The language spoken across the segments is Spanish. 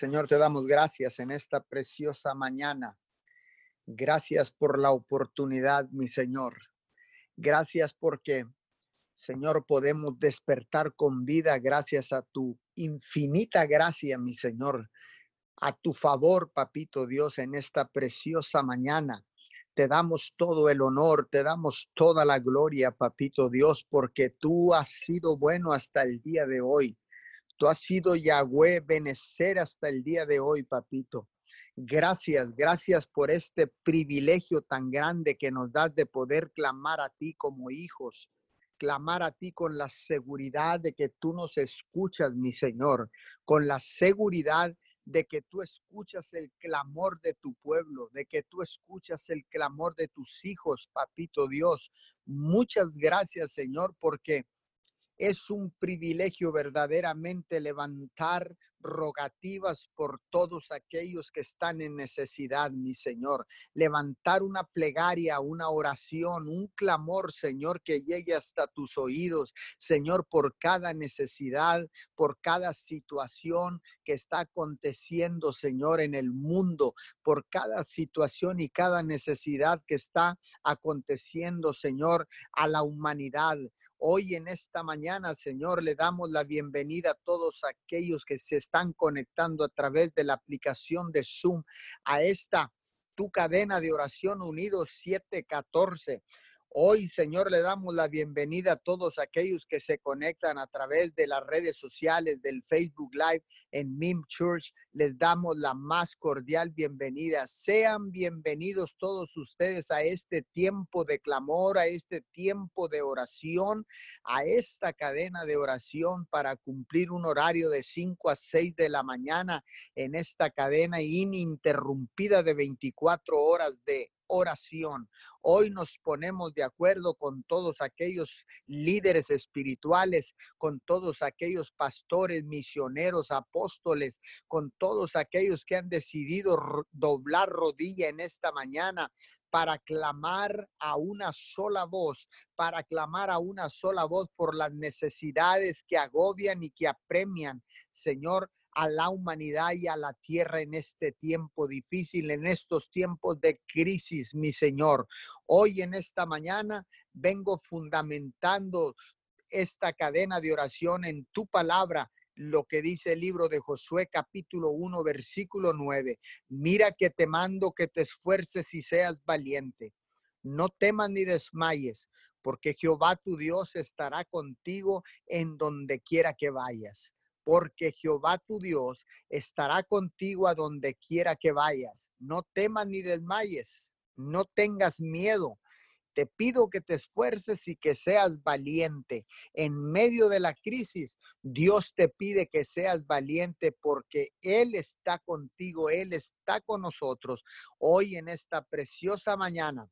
Señor, te damos gracias en esta preciosa mañana. Gracias por la oportunidad, mi Señor. Gracias porque, Señor, podemos despertar con vida gracias a tu infinita gracia, mi Señor. A tu favor, papito Dios, en esta preciosa mañana. Te damos todo el honor, te damos toda la gloria, papito Dios, porque tú has sido bueno hasta el día de hoy. Tú has sido Yahweh, benecer hasta el día de hoy, papito. Gracias, gracias por este privilegio tan grande que nos das de poder clamar a ti como hijos, clamar a ti con la seguridad de que tú nos escuchas, mi Señor, con la seguridad de que tú escuchas el clamor de tu pueblo, de que tú escuchas el clamor de tus hijos, papito Dios. Muchas gracias, Señor, porque es un privilegio verdaderamente levantar rogativas por todos aquellos que están en necesidad, mi Señor. Levantar una plegaria, una oración, un clamor, Señor, que llegue hasta tus oídos, Señor, por cada necesidad, por cada situación que está aconteciendo, Señor, en el mundo, por cada situación y cada necesidad que está aconteciendo, Señor, a la humanidad. Hoy en esta mañana, Señor, le damos la bienvenida a todos aquellos que se están conectando a través de la aplicación de Zoom a esta tu cadena de oración unidos 714. Hoy, Señor, le damos la bienvenida a todos aquellos que se conectan a través de las redes sociales, del Facebook Live en MIM Church. Les damos la más cordial bienvenida. Sean bienvenidos todos ustedes a este tiempo de clamor, a este tiempo de oración, a esta cadena de oración para cumplir un horario de 5 a 6 de la mañana en esta cadena ininterrumpida de 24 horas de oración. Hoy nos ponemos de acuerdo con todos aquellos líderes espirituales, con todos aquellos pastores, misioneros, apóstoles, con todos aquellos que han decidido doblar rodilla en esta mañana para clamar a una sola voz, para clamar a una sola voz por las necesidades que agobian y que apremian. Señor, a la humanidad y a la tierra en este tiempo difícil, en estos tiempos de crisis, mi Señor. Hoy en esta mañana vengo fundamentando esta cadena de oración en tu palabra, lo que dice el libro de Josué capítulo 1 versículo 9. Mira que te mando que te esfuerces y seas valiente. No temas ni desmayes, porque Jehová tu Dios estará contigo en donde quiera que vayas porque Jehová tu Dios estará contigo a donde quiera que vayas. No temas ni desmayes, no tengas miedo. Te pido que te esfuerces y que seas valiente. En medio de la crisis, Dios te pide que seas valiente porque Él está contigo, Él está con nosotros. Hoy en esta preciosa mañana,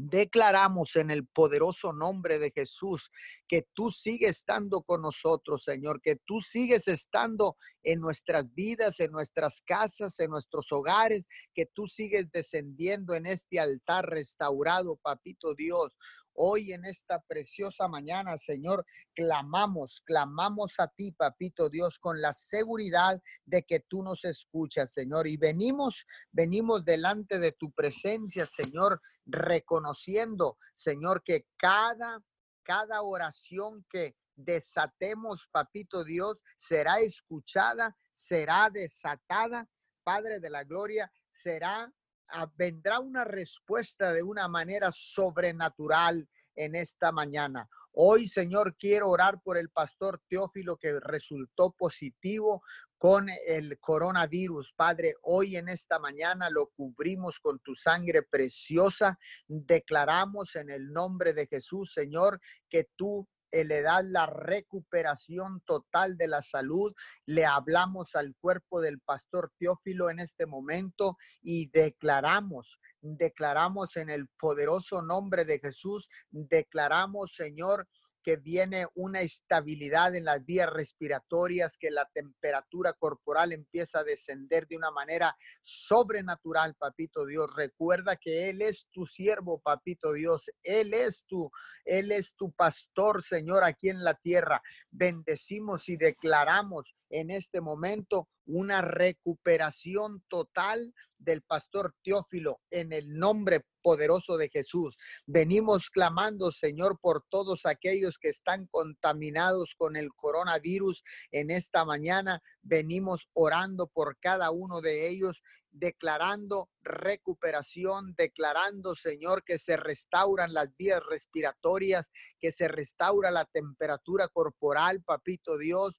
Declaramos en el poderoso nombre de Jesús que tú sigues estando con nosotros, Señor, que tú sigues estando en nuestras vidas, en nuestras casas, en nuestros hogares, que tú sigues descendiendo en este altar restaurado, papito Dios. Hoy en esta preciosa mañana, Señor, clamamos, clamamos a ti, papito Dios, con la seguridad de que tú nos escuchas, Señor. Y venimos, venimos delante de tu presencia, Señor, reconociendo, Señor, que cada, cada oración que desatemos, papito Dios, será escuchada, será desatada, Padre de la Gloria, será vendrá una respuesta de una manera sobrenatural en esta mañana. Hoy, Señor, quiero orar por el pastor Teófilo que resultó positivo con el coronavirus. Padre, hoy en esta mañana lo cubrimos con tu sangre preciosa. Declaramos en el nombre de Jesús, Señor, que tú le da la recuperación total de la salud. Le hablamos al cuerpo del pastor Teófilo en este momento y declaramos, declaramos en el poderoso nombre de Jesús, declaramos, Señor, que viene una estabilidad en las vías respiratorias, que la temperatura corporal empieza a descender de una manera sobrenatural, papito Dios. Recuerda que Él es tu siervo, papito Dios. Él es tu, Él es tu pastor, Señor, aquí en la tierra. Bendecimos y declaramos en este momento una recuperación total del pastor Teófilo en el nombre poderoso de Jesús. Venimos clamando, Señor, por todos aquellos que están contaminados con el coronavirus en esta mañana. Venimos orando por cada uno de ellos declarando recuperación, declarando, Señor, que se restauran las vías respiratorias, que se restaura la temperatura corporal, papito Dios,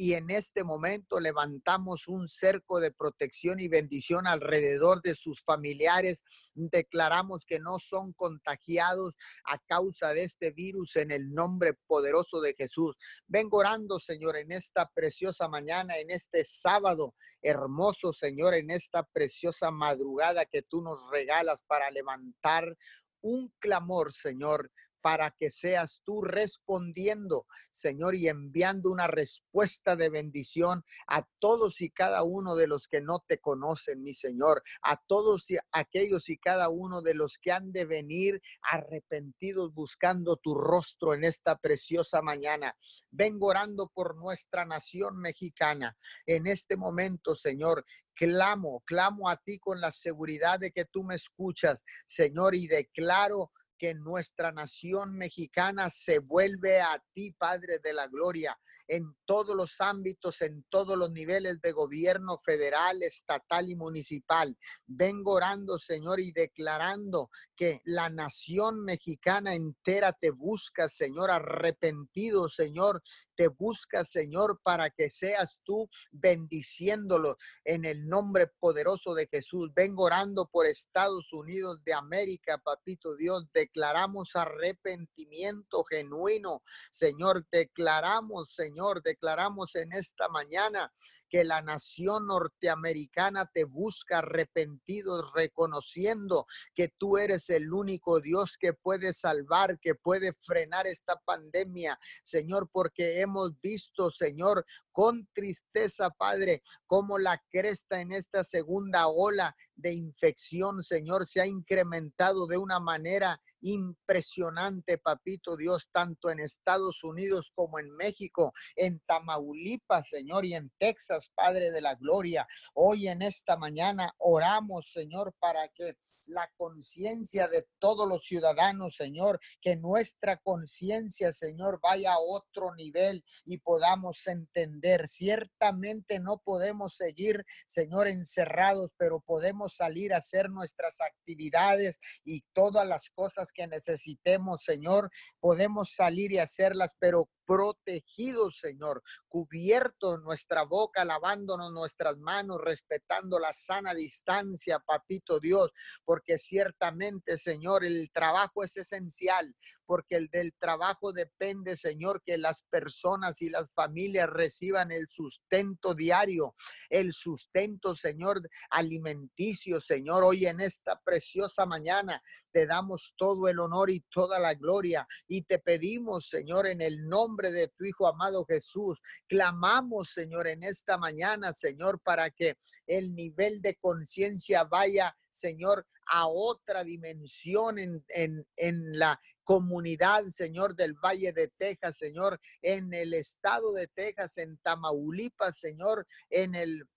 y en este momento levantamos un cerco de protección y bendición alrededor de sus familiares. Declaramos que no son contagiados a causa de este virus en el nombre poderoso de Jesús. Vengo orando, Señor, en esta preciosa mañana, en este sábado hermoso, Señor, en esta preciosa madrugada que tú nos regalas para levantar un clamor, Señor, para que seas tú respondiendo, Señor, y enviando una respuesta de bendición a todos y cada uno de los que no te conocen, mi Señor, a todos y aquellos y cada uno de los que han de venir arrepentidos buscando tu rostro en esta preciosa mañana. Vengo orando por nuestra nación mexicana. En este momento, Señor, clamo, clamo a ti con la seguridad de que tú me escuchas, Señor, y declaro que nuestra nación mexicana se vuelve a ti, Padre de la Gloria en todos los ámbitos, en todos los niveles de gobierno federal, estatal y municipal. Vengo orando, Señor, y declarando que la nación mexicana entera te busca, Señor, arrepentido, Señor, te busca, Señor, para que seas tú bendiciéndolo en el nombre poderoso de Jesús. Vengo orando por Estados Unidos de América, papito Dios. Declaramos arrepentimiento genuino, Señor. Declaramos, Señor declaramos en esta mañana que la nación norteamericana te busca arrepentidos, reconociendo que tú eres el único Dios que puede salvar, que puede frenar esta pandemia, Señor, porque hemos visto, Señor, con tristeza, Padre, como la cresta en esta segunda ola de infección, Señor, se ha incrementado de una manera impresionante, papito Dios, tanto en Estados Unidos como en México, en Tamaulipas, Señor, y en Texas, Padre de la Gloria. Hoy en esta mañana oramos, Señor, para que la conciencia de todos los ciudadanos, Señor, que nuestra conciencia, Señor, vaya a otro nivel y podamos entender. Ciertamente no podemos seguir, Señor, encerrados, pero podemos salir a hacer nuestras actividades y todas las cosas que necesitemos, Señor, podemos salir y hacerlas, pero protegidos, Señor, cubiertos nuestra boca, lavándonos nuestras manos, respetando la sana distancia, papito Dios, porque ciertamente, Señor, el trabajo es esencial, porque el del trabajo depende, Señor, que las personas y las familias reciban el sustento diario, el sustento, Señor, alimenticio, Señor, hoy en esta preciosa mañana te damos todo el honor y toda la gloria y te pedimos, Señor, en el nombre de tu Hijo amado Jesús, clamamos, Señor, en esta mañana, Señor, para que el nivel de conciencia vaya, Señor, a otra dimensión en, en, en, la comunidad, Señor, del Valle de Texas, Señor, en el estado de Texas, en Tamaulipas, Señor, en el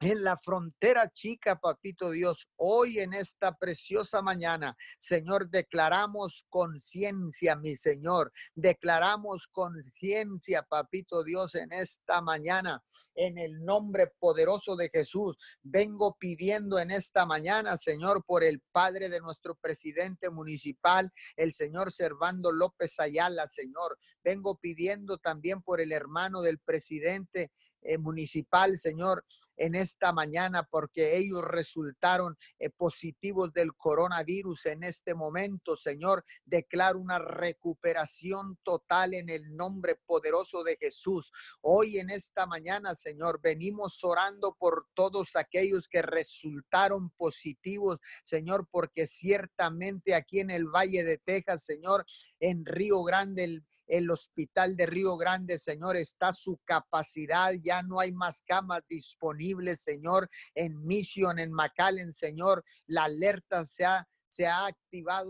en la frontera chica, papito Dios, hoy en esta preciosa mañana, Señor, declaramos conciencia, mi Señor, declaramos conciencia, papito Dios, en esta mañana en el nombre poderoso de Jesús. Vengo pidiendo en esta mañana, Señor, por el Padre de nuestro presidente municipal, el señor Servando López Ayala, Señor. Vengo pidiendo también por el hermano del presidente eh, municipal, Señor, en esta mañana, porque ellos resultaron eh, positivos del coronavirus en este momento, Señor. Declaro una recuperación total en el nombre poderoso de Jesús. Hoy en esta mañana, Señor, venimos orando por todos aquellos que resultaron positivos, Señor, porque ciertamente aquí en el Valle de Texas, Señor, en Río Grande, el el hospital de Río Grande, Señor, está su capacidad, ya no hay más camas disponibles, Señor, en Mission, en McAllen, Señor, la alerta se ha se ha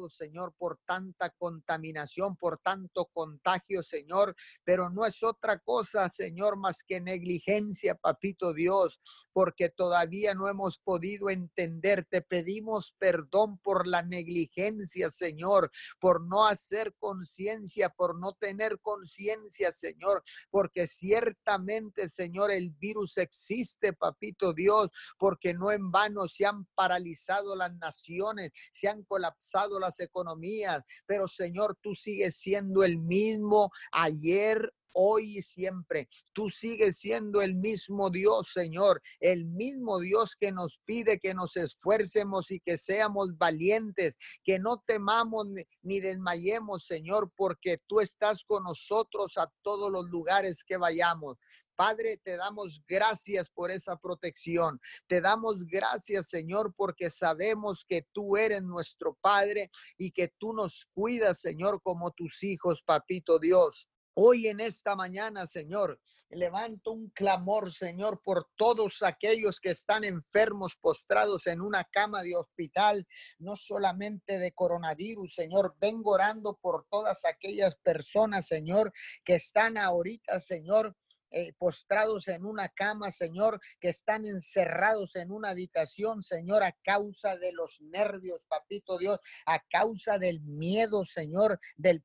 Señor, por tanta contaminación, por tanto contagio, Señor, pero no es otra cosa, Señor, más que negligencia, papito Dios, porque todavía no hemos podido entender. Te pedimos perdón por la negligencia, Señor, por no hacer conciencia, por no tener conciencia, Señor, porque ciertamente, Señor, el virus existe, papito Dios, porque no en vano se han paralizado las naciones, se han colapsado las economías, pero Señor, tú sigues siendo el mismo ayer, hoy y siempre. Tú sigues siendo el mismo Dios, Señor, el mismo Dios que nos pide que nos esfuercemos y que seamos valientes, que no temamos ni desmayemos, Señor, porque tú estás con nosotros a todos los lugares que vayamos. Padre, te damos gracias por esa protección. Te damos gracias, Señor, porque sabemos que tú eres nuestro Padre y que tú nos cuidas, Señor, como tus hijos, papito Dios. Hoy en esta mañana, Señor, levanto un clamor, Señor, por todos aquellos que están enfermos, postrados en una cama de hospital, no solamente de coronavirus, Señor. Vengo orando por todas aquellas personas, Señor, que están ahorita, Señor, eh, postrados en una cama, Señor, que están encerrados en una habitación, Señor, a causa de los nervios, papito Dios, a causa del miedo, Señor, del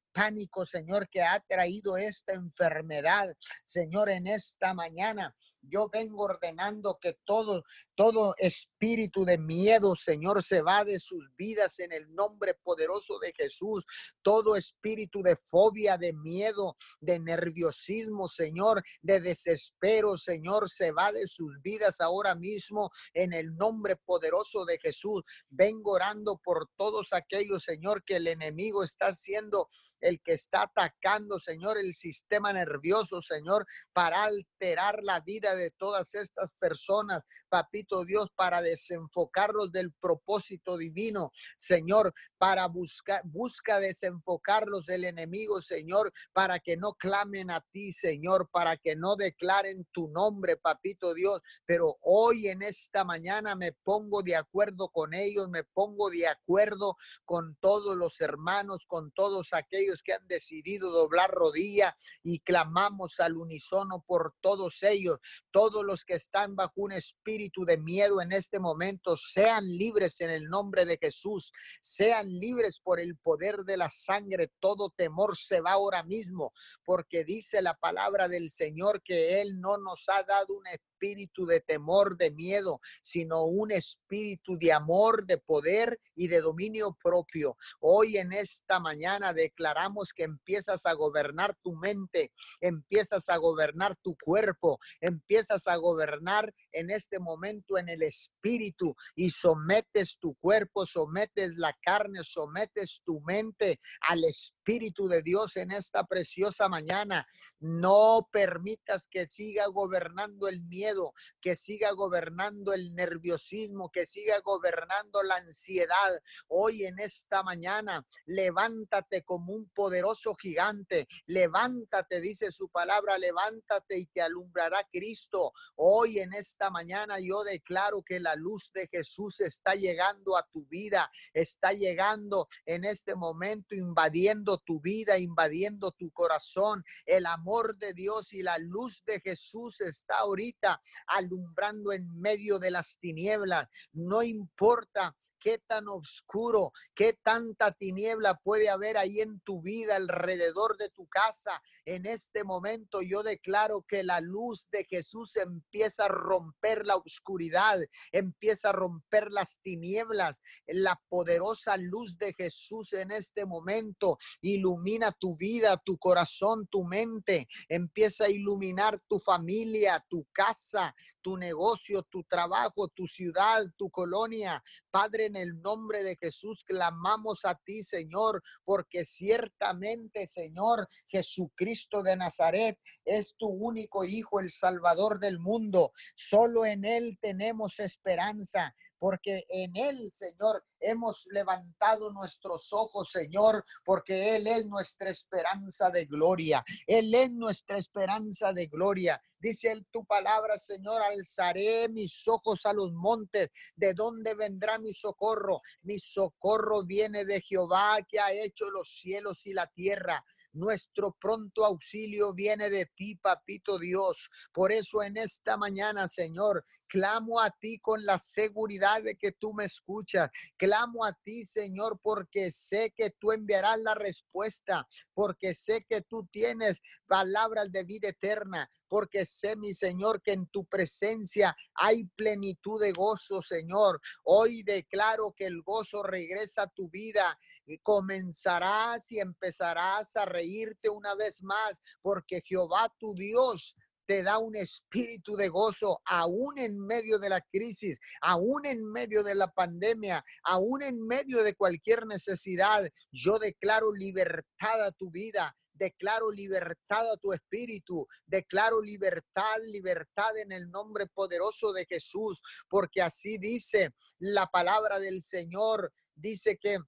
Señor, que ha traído esta enfermedad, Señor, en esta mañana. Yo vengo ordenando que todo, todo espíritu de miedo, Señor, se va de sus vidas en el nombre poderoso de Jesús. Todo espíritu de fobia, de miedo, de nerviosismo, Señor, de desespero, Señor, se va de sus vidas ahora mismo en el nombre poderoso de Jesús. Vengo orando por todos aquellos, Señor, que el enemigo está haciendo el que está atacando, Señor, el sistema nervioso, Señor, para alterar la vida de todas estas personas, papito Dios, para desenfocarlos del propósito divino, Señor, para buscar, busca desenfocarlos del enemigo, Señor, para que no clamen a ti, Señor, para que no declaren tu nombre, papito Dios. Pero hoy en esta mañana me pongo de acuerdo con ellos, me pongo de acuerdo con todos los hermanos, con todos aquellos que han decidido doblar rodilla y clamamos al unísono por todos ellos, todos los que están bajo un espíritu de miedo en este momento, sean libres en el nombre de Jesús, sean libres por el poder de la sangre. Todo temor se va ahora mismo, porque dice la palabra del Señor que Él no nos ha dado un de temor, de miedo, sino un espíritu de amor, de poder y de dominio propio. Hoy en esta mañana declaramos que empiezas a gobernar tu mente, empiezas a gobernar tu cuerpo, empiezas a gobernar en este momento en el espíritu y sometes tu cuerpo, sometes la carne, sometes tu mente al espíritu de Dios en esta preciosa mañana. No permitas que siga gobernando el miedo, que siga gobernando el nerviosismo, que siga gobernando la ansiedad. Hoy en esta mañana, levántate como un poderoso gigante. Levántate, dice su palabra, levántate y te alumbrará Cristo. Hoy en esta mañana yo declaro que la luz de Jesús está llegando a tu vida, está llegando en este momento, invadiendo tu vida, invadiendo tu corazón. El amor de Dios y la luz de Jesús está ahorita alumbrando en medio de las tinieblas. No importa qué tan oscuro, qué tanta tiniebla puede haber ahí en tu vida, alrededor de tu casa. En este momento yo declaro que la luz de Jesús empieza a romper la oscuridad, empieza a romper las tinieblas. La poderosa luz de Jesús en este momento ilumina tu vida, tu corazón, tu mente. Empieza a iluminar tu familia, tu casa, tu negocio, tu trabajo, tu ciudad, tu colonia. Padre, en el nombre de Jesús clamamos a ti, Señor, porque ciertamente, Señor, Jesucristo de Nazaret es tu único Hijo, el Salvador del mundo. Solo en Él tenemos esperanza porque en Él, Señor, hemos levantado nuestros ojos, Señor, porque Él es nuestra esperanza de gloria. Él es nuestra esperanza de gloria. Dice él, tu palabra, Señor, alzaré mis ojos a los montes. ¿De dónde vendrá mi socorro? Mi socorro viene de Jehová que ha hecho los cielos y la tierra. Nuestro pronto auxilio viene de ti, papito Dios. Por eso en esta mañana, Señor, clamo a ti con la seguridad de que tú me escuchas. Clamo a ti, Señor, porque sé que tú enviarás la respuesta, porque sé que tú tienes palabras de vida eterna, porque sé, mi Señor, que en tu presencia hay plenitud de gozo, Señor. Hoy declaro que el gozo regresa a tu vida comenzarás y empezarás a reírte una vez más, porque Jehová tu Dios te da un espíritu de gozo, aún en medio de la crisis, aún en medio de la pandemia, aún en medio de cualquier necesidad. Yo declaro libertad a tu vida, declaro libertad a tu espíritu, declaro libertad, libertad en el nombre poderoso de Jesús, porque así dice la palabra del Señor, dice que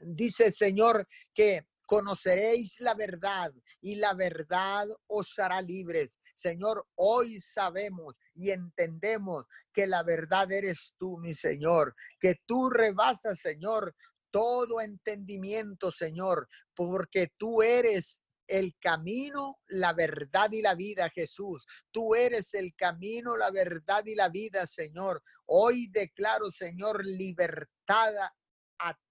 Dice el Señor que conoceréis la verdad y la verdad os hará libres. Señor, hoy sabemos y entendemos que la verdad eres tú, mi Señor, que tú rebasas, Señor, todo entendimiento, Señor, porque tú eres el camino, la verdad y la vida, Jesús. Tú eres el camino, la verdad y la vida, Señor. Hoy declaro, Señor, libertad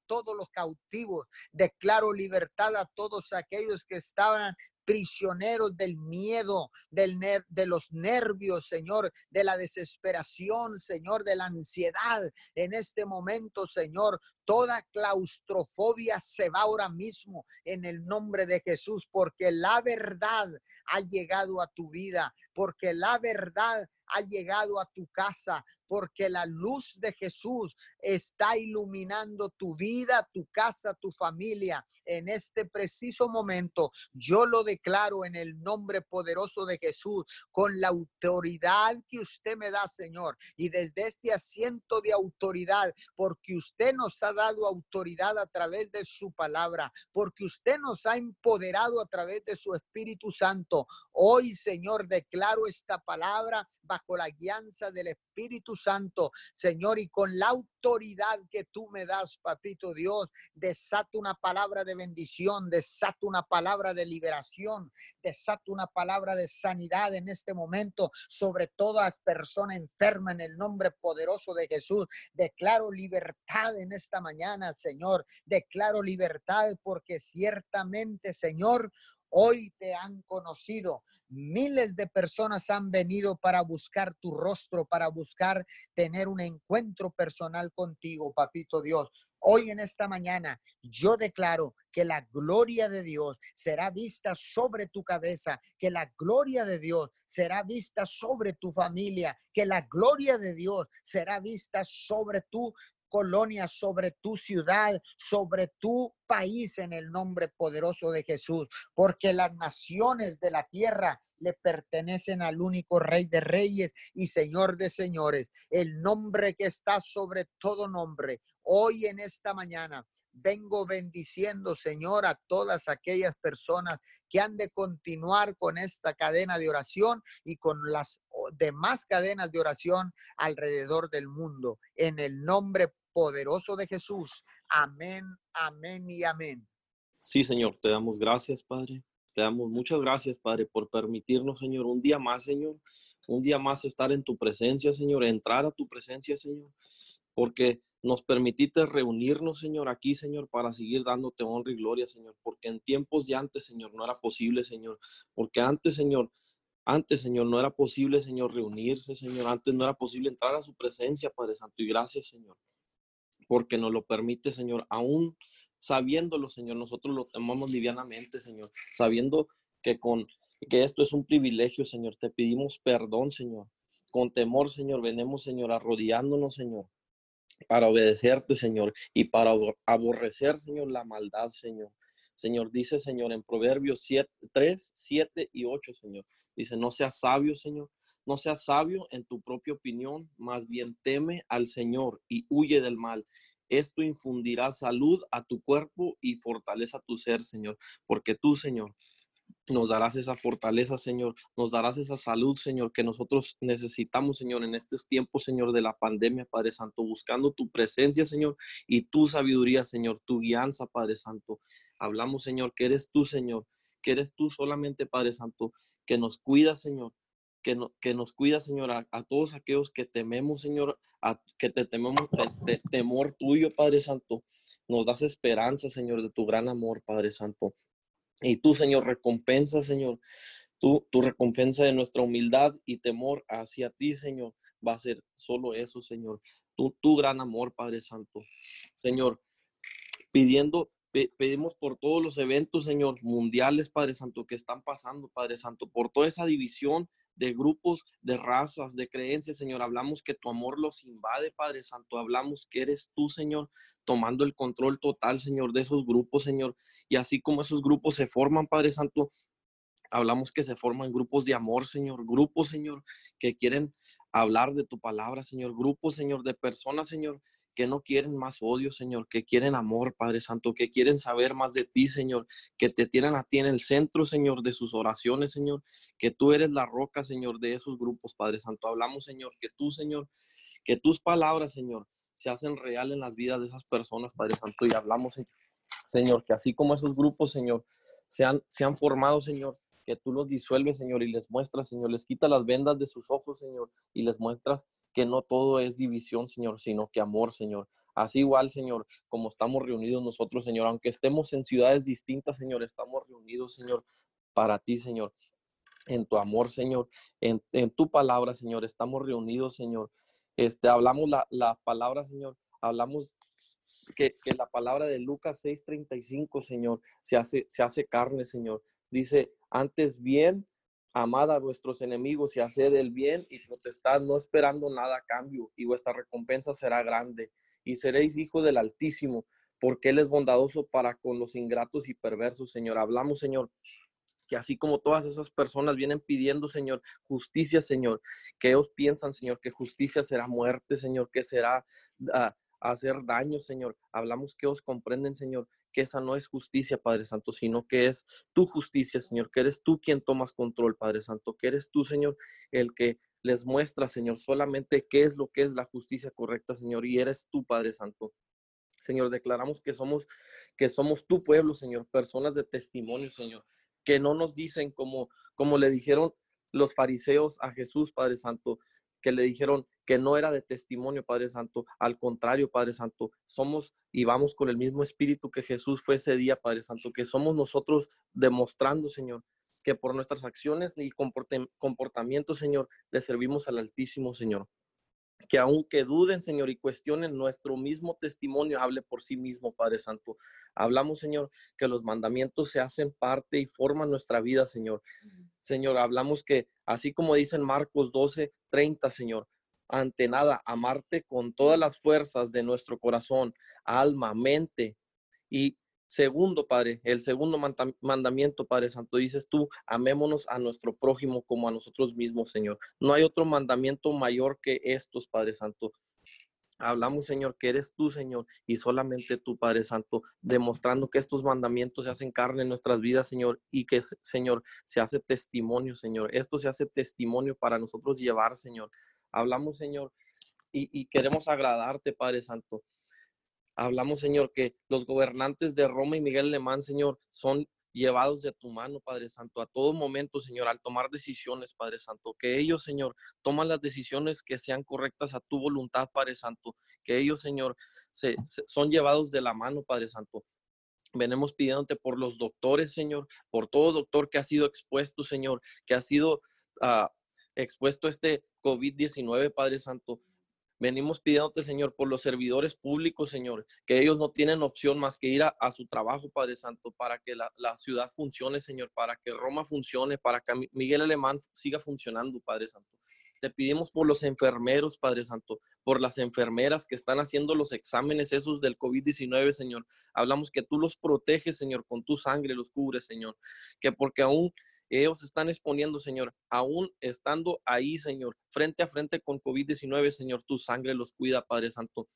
todos los cautivos. Declaro libertad a todos aquellos que estaban prisioneros del miedo, del de los nervios, Señor, de la desesperación, Señor, de la ansiedad. En este momento, Señor, toda claustrofobia se va ahora mismo en el nombre de Jesús, porque la verdad ha llegado a tu vida, porque la verdad ha llegado a tu casa, porque la luz de Jesús está iluminando tu vida, tu casa, tu familia. En este preciso momento, yo lo declaro en el nombre poderoso de Jesús, con la autoridad que usted me da, Señor. Y desde este asiento de autoridad, porque usted nos ha dado autoridad a través de su palabra, porque usted nos ha empoderado a través de su Espíritu Santo. Hoy, Señor, declaro esta palabra bajo la guianza del Espíritu Santo, Señor, y con la autoridad que tú me das, papito Dios, desato una palabra de bendición, desato una palabra de liberación, desato una palabra de sanidad en este momento sobre todas personas enfermas en el nombre poderoso de Jesús. Declaro libertad en esta mañana, Señor. Declaro libertad porque ciertamente, Señor, hoy te han conocido. Miles de personas han venido para buscar tu rostro, para buscar tener un encuentro personal contigo, papito Dios. Hoy en esta mañana yo declaro que la gloria de Dios será vista sobre tu cabeza, que la gloria de Dios será vista sobre tu familia, que la gloria de Dios será vista sobre tu colonia, sobre tu ciudad, sobre tu país en el nombre poderoso de Jesús, porque las naciones de la tierra le pertenecen al único Rey de Reyes y Señor de Señores, el nombre que está sobre todo nombre. Hoy en esta mañana vengo bendiciendo, Señor, a todas aquellas personas que han de continuar con esta cadena de oración y con las demás cadenas de oración alrededor del mundo. En el nombre poderoso de Jesús. Amén, amén y amén. Sí, Señor, te damos gracias, Padre. Te damos muchas gracias, Padre, por permitirnos, Señor, un día más, Señor, un día más estar en tu presencia, Señor, entrar a tu presencia, Señor, porque nos permitiste reunirnos, Señor, aquí, Señor, para seguir dándote honra y gloria, Señor, porque en tiempos de antes, Señor, no era posible, Señor, porque antes, Señor, antes, Señor, no era posible, Señor, reunirse, Señor, antes no era posible entrar a su presencia, Padre Santo, y gracias, Señor, porque nos lo permite, Señor, aún sabiéndolo, Señor, nosotros lo tomamos livianamente, Señor, sabiendo que con que esto es un privilegio, Señor, te pedimos perdón, Señor. Con temor, Señor, venemos, Señor, arrodillándonos, Señor, para obedecerte, Señor, y para aborrecer, Señor, la maldad, Señor. Señor, dice, Señor, en Proverbios 7, 3, 7 y 8, Señor. Dice, no seas sabio, Señor. No seas sabio en tu propia opinión, más bien teme al Señor y huye del mal. Esto infundirá salud a tu cuerpo y fortaleza a tu ser, Señor, porque tú, Señor, nos darás esa fortaleza, Señor, nos darás esa salud, Señor, que nosotros necesitamos, Señor, en estos tiempos, Señor, de la pandemia, Padre Santo, buscando tu presencia, Señor, y tu sabiduría, Señor, tu guianza, Padre Santo. Hablamos, Señor, que eres tú, Señor, que eres tú solamente, Padre Santo, que nos cuida, Señor, que, nos cuida, Señor, a, todos aquellos que tememos, Señor, a, que te tememos, de temor tuyo, Padre Santo. Nos das esperanza, Señor, de tu gran amor, Padre Santo. Y tú, Señor, recompensa, Señor, tú, tu recompensa de nuestra humildad y temor hacia ti, Señor, va a ser solo eso, Señor. Tu gran amor, Padre Santo. Señor, pidiendo pedimos por todos los eventos, Señor, mundiales, Padre Santo, que están pasando, Padre Santo, por toda esa división de grupos, de razas, de creencias, Señor. Hablamos que tu amor los invade, Padre Santo. Hablamos que eres tú, Señor, tomando el control total, Señor, de esos grupos, Señor. Y así como esos grupos se forman, Padre Santo, hablamos que se forman grupos de amor, Señor. Grupos, Señor, que quieren hablar de tu palabra, Señor. Grupos, Señor, de personas, Señor, que no quieren más odio, Señor, que quieren amor, Padre Santo, que quieren saber más de ti, Señor, que te tienen a ti en el centro, Señor, de sus oraciones, Señor, que tú eres la roca, Señor, de esos grupos, Padre Santo. Hablamos, Señor, que tú, Señor, que tus palabras, Señor, se hacen real en las vidas de esas personas, Padre Santo, y hablamos, Señor, que así como esos grupos, Señor, se han, se han formado, Señor, que tú los disuelves, Señor, y les muestras, Señor, les quita las vendas de sus ojos, Señor, y les muestras que no todo es división, Señor, sino que amor, Señor. Así igual, Señor, como estamos reunidos nosotros, Señor, aunque estemos en ciudades distintas, Señor, estamos reunidos, Señor, para ti, Señor. En tu amor, Señor, en, tu palabra, Señor, estamos reunidos, Señor. Este, hablamos la, la palabra, Señor, hablamos que, que, la palabra de Lucas 6:35, Señor, se hace, se hace carne, Señor. Dice, antes bien amad a vuestros enemigos y haced el bien y protestad, no esperando nada a cambio, y vuestra recompensa será grande, y seréis hijos del Altísimo, porque Él es bondadoso para con los ingratos y perversos, Señor. Hablamos, Señor, que así como todas esas personas vienen pidiendo, Señor, justicia, Señor, que ellos piensan, Señor, que justicia será muerte, Señor, que será ah, hacer daño, Señor. Hablamos que os comprenden, Señor, que esa no es justicia, Padre Santo, sino que es tu justicia, Señor, que eres tú quien tomas control, Padre Santo, que eres tú, Señor, el que les muestra, Señor, solamente qué es lo que es la justicia correcta, Señor, y eres tú, Padre Santo. Señor, declaramos que somos que somos tu pueblo, Señor, personas de testimonio, Señor, que no nos dicen como como le dijeron los fariseos a Jesús, Padre Santo, que le dijeron que no era de testimonio, Padre Santo. Al contrario, Padre Santo, somos y vamos con el mismo espíritu que Jesús fue ese día, Padre Santo, que somos nosotros demostrando, Señor, que por nuestras acciones y comportamientos, Señor, le servimos al Altísimo, Señor. Que aunque duden, Señor, y cuestionen nuestro mismo testimonio, hable por sí mismo, Padre Santo. Hablamos, Señor, que los mandamientos se hacen parte y forman nuestra vida, Señor. Señor, hablamos que así como dicen Marcos 12, 30, Señor, ante nada, amarte con todas las fuerzas de nuestro corazón, alma, mente. Y segundo, Padre, el segundo mandamiento, Padre Santo, dices tú, amémonos a nuestro prójimo como a nosotros mismos, Señor. No hay otro mandamiento mayor que estos, Padre Santo. Hablamos, Señor, que eres tú, Señor, y solamente tú, Padre Santo, demostrando que estos mandamientos se hacen carne en nuestras vidas, Señor, y que, Señor, se hace testimonio, Señor. Esto se hace testimonio para nosotros llevar, Señor. Hablamos, Señor, y, y queremos agradarte, Padre Santo. Hablamos, Señor, que los gobernantes de Roma y Miguel Alemán, Señor, son llevados de tu mano, Padre Santo, a todo momento, Señor, al tomar decisiones, Padre Santo, que ellos, Señor, toman las decisiones que sean correctas a tu voluntad, Padre Santo, que ellos, Señor, se, son llevados de la mano, Padre Santo. Venemos pidiéndote por los doctores, Señor, por todo doctor que ha sido expuesto, Señor, que ha sido uh, expuesto a este COVID-19, Padre Santo. Venimos pidiéndote, Señor, por los servidores públicos, Señor, que ellos no tienen opción más que ir a, su trabajo, Padre Santo, para que la, ciudad funcione, Señor, para que Roma funcione, para que Miguel Alemán siga funcionando, Padre Santo. Te pedimos por los enfermeros, Padre Santo, por las enfermeras que están haciendo los exámenes esos del COVID-19, Señor. Hablamos que tú los proteges, Señor, con tu sangre los cubres, Señor. Que porque aún ellos están exponiendo, Señor, aún estando ahí, Señor, frente a frente con COVID-19, Señor, tu sangre los cuida, Padre Santo.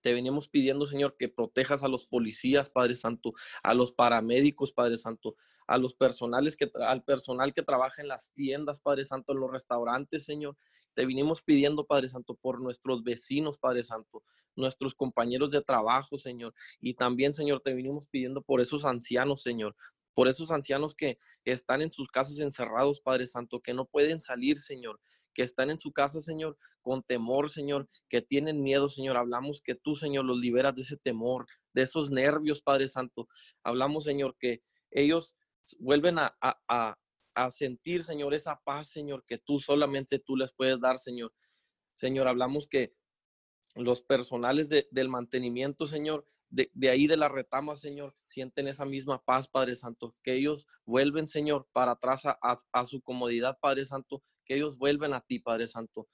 Te venimos pidiendo, Señor, que protejas a los policías, Padre Santo, a los paramédicos, Padre Santo, a los personales que al personal que trabaja en las tiendas, Padre Santo, en los restaurantes, Señor. Te vinimos pidiendo, Padre Santo, por nuestros vecinos, Padre Santo, nuestros compañeros de trabajo, Señor. Y también, Señor, te vinimos pidiendo por esos ancianos, Señor por esos ancianos que están en sus casas encerrados, Padre Santo, que no pueden salir, Señor, que están en su casa, Señor, con temor, Señor, que tienen miedo, Señor. Hablamos que tú, Señor, los liberas de ese temor, de esos nervios, Padre Santo. Hablamos, Señor, que ellos vuelven a, a, sentir, Señor, esa paz, Señor, que tú solamente tú les puedes dar, Señor. Señor, hablamos que los personales del mantenimiento, Señor, de, ahí de la retama, Señor, sienten esa misma paz, Padre Santo, que ellos vuelven, Señor, para atrás a, su comodidad, Padre Santo, que ellos vuelven a ti, Padre Santo.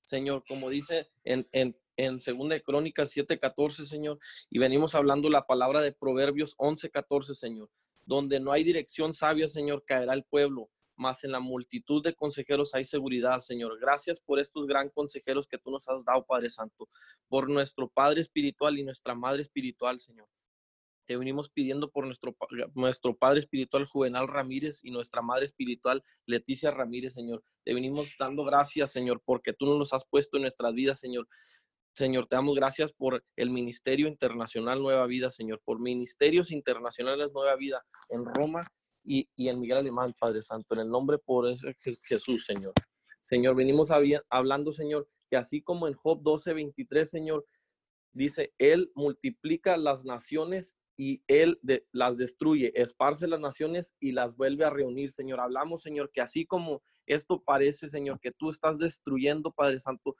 Señor, como dice en, en, en 2 de Crónicas 7:14, Señor, y venimos hablando la palabra de Proverbios 11:14, Señor, donde no hay dirección sabia, Señor, caerá el pueblo, más en la multitud de consejeros hay seguridad, Señor. Gracias por estos gran consejeros que tú nos has dado, Padre Santo, por nuestro Padre espiritual y nuestra Madre espiritual, Señor. Te venimos pidiendo por nuestro, nuestro Padre espiritual Juvenal Ramírez y nuestra Madre espiritual Leticia Ramírez, Señor. Te venimos dando gracias, Señor, porque tú nos has puesto en nuestras vidas, Señor. Señor, te damos gracias por el Ministerio Internacional Nueva Vida, Señor, por Ministerios Internacionales Nueva Vida en Roma y, en Miguel Alemán, Padre Santo, en el nombre por Jesús, Señor. Señor, venimos hablando, Señor, que así como en Job 12, 23, Señor, dice, Él multiplica las naciones y Él las destruye, esparce las naciones y las vuelve a reunir, Señor. Hablamos, Señor, que así como esto parece, Señor, que tú estás destruyendo, Padre Santo,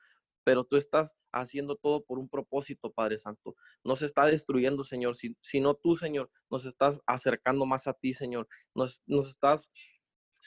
pero tú estás haciendo todo por un propósito, Padre Santo. No se está destruyendo, Señor, sino tú, Señor, nos estás acercando más a ti, Señor. Nos, nos, estás,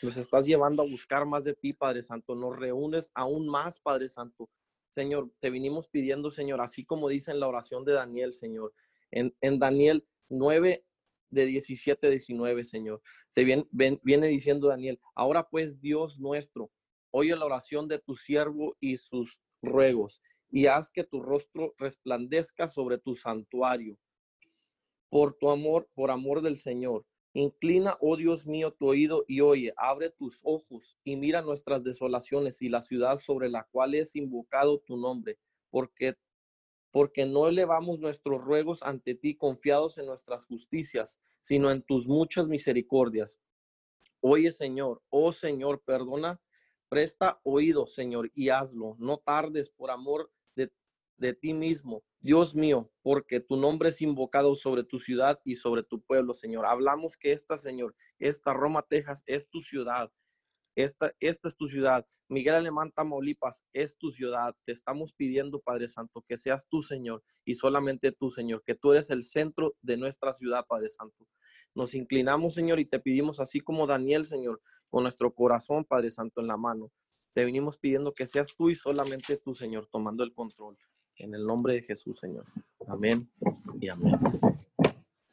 nos estás llevando a buscar más de ti, Padre Santo. Nos reúnes aún más, Padre Santo. Señor, te vinimos pidiendo, Señor, así como dice en la oración de Daniel, Señor. En, en Daniel 9, de 17 a 19, Señor. Te viene, viene diciendo Daniel, ahora pues Dios nuestro, oye la oración de tu siervo y sus ruegos, y haz que tu rostro resplandezca sobre tu santuario. Por tu amor, por amor del Señor. Inclina, oh Dios mío, tu oído y oye, abre tus ojos y mira nuestras desolaciones y la ciudad sobre la cual es invocado tu nombre, porque porque no elevamos nuestros ruegos ante ti confiados en nuestras justicias, sino en tus muchas misericordias. Oye, Señor, oh Señor, perdona Presta oído, Señor, y hazlo. No tardes por amor de, de, ti mismo, Dios mío, porque tu nombre es invocado sobre tu ciudad y sobre tu pueblo, Señor. Hablamos que esta, Señor, esta Roma, Texas, es tu ciudad. Esta, esta es tu ciudad. Miguel Alemán, Tamaulipas, es tu ciudad. Te estamos pidiendo, Padre Santo, que seas tú, Señor, y solamente tú, Señor, que tú eres el centro de nuestra ciudad, Padre Santo. Nos inclinamos, Señor, y te pedimos, así como Daniel, Señor, con nuestro corazón, Padre Santo, en la mano. Te venimos pidiendo que seas tú y solamente tú, Señor, tomando el control. En el nombre de Jesús, Señor. Amén y amén.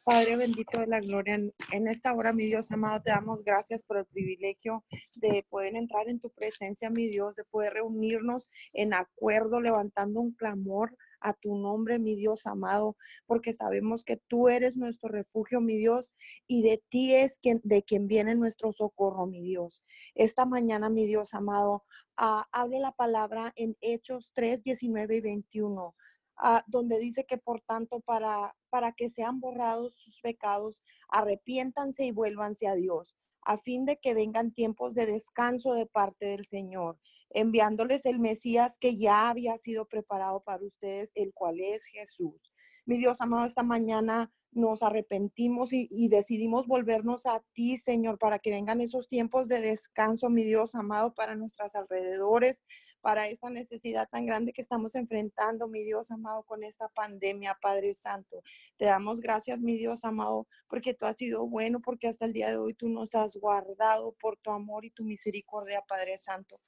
Padre bendito de la gloria, en, esta hora, mi Dios amado, te damos gracias por el privilegio de poder entrar en tu presencia, mi Dios, de poder reunirnos en acuerdo, levantando un clamor a tu nombre, mi Dios amado, porque sabemos que tú eres nuestro refugio, mi Dios, y de ti es quien, de quien viene nuestro socorro, mi Dios. Esta mañana, mi Dios amado, uh, la palabra en Hechos 3, 19 y 21. Ah, donde dice que por tanto para, para que sean borrados sus pecados, arrepiéntanse y vuélvanse a Dios, a fin de que vengan tiempos de descanso de parte del Señor, enviándoles el Mesías que ya había sido preparado para ustedes, el cual es Jesús. Mi Dios amado, esta mañana nos arrepentimos y, decidimos volvernos a ti, Señor, para que vengan esos tiempos de descanso, mi Dios amado, para nuestros alrededores, para esta necesidad tan grande que estamos enfrentando, mi Dios amado, con esta pandemia, Padre Santo. Te damos gracias, mi Dios amado, porque tú has sido bueno, porque hasta el día de hoy tú nos has guardado por tu amor y tu misericordia, Padre Santo.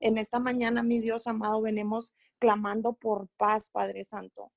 En esta mañana, mi Dios amado, venimos clamando por paz, Padre Santo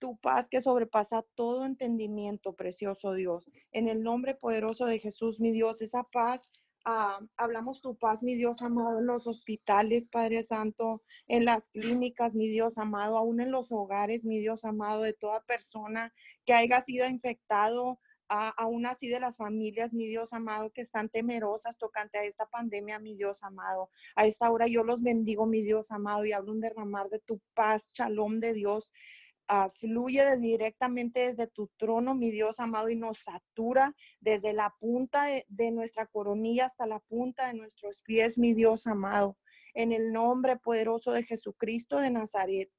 tu paz que sobrepasa todo entendimiento, precioso Dios. En el nombre poderoso de Jesús, mi Dios, esa paz Ah, hablamos tu paz, mi Dios amado, en los hospitales, Padre Santo, en las clínicas, mi Dios amado, aún en los hogares, mi Dios amado, de toda persona que haya sido infectado, aún así de las familias, mi Dios amado, que están temerosas tocante a esta pandemia, mi Dios amado. A esta hora yo los bendigo, mi Dios amado, y hablo un derramar de tu paz, chalón de Dios Ah, fluye directamente desde tu trono, mi Dios amado, y nos satura desde la punta de, de nuestra coronilla hasta la punta de nuestros pies, mi Dios amado. En el nombre poderoso de Jesucristo de Nazaret.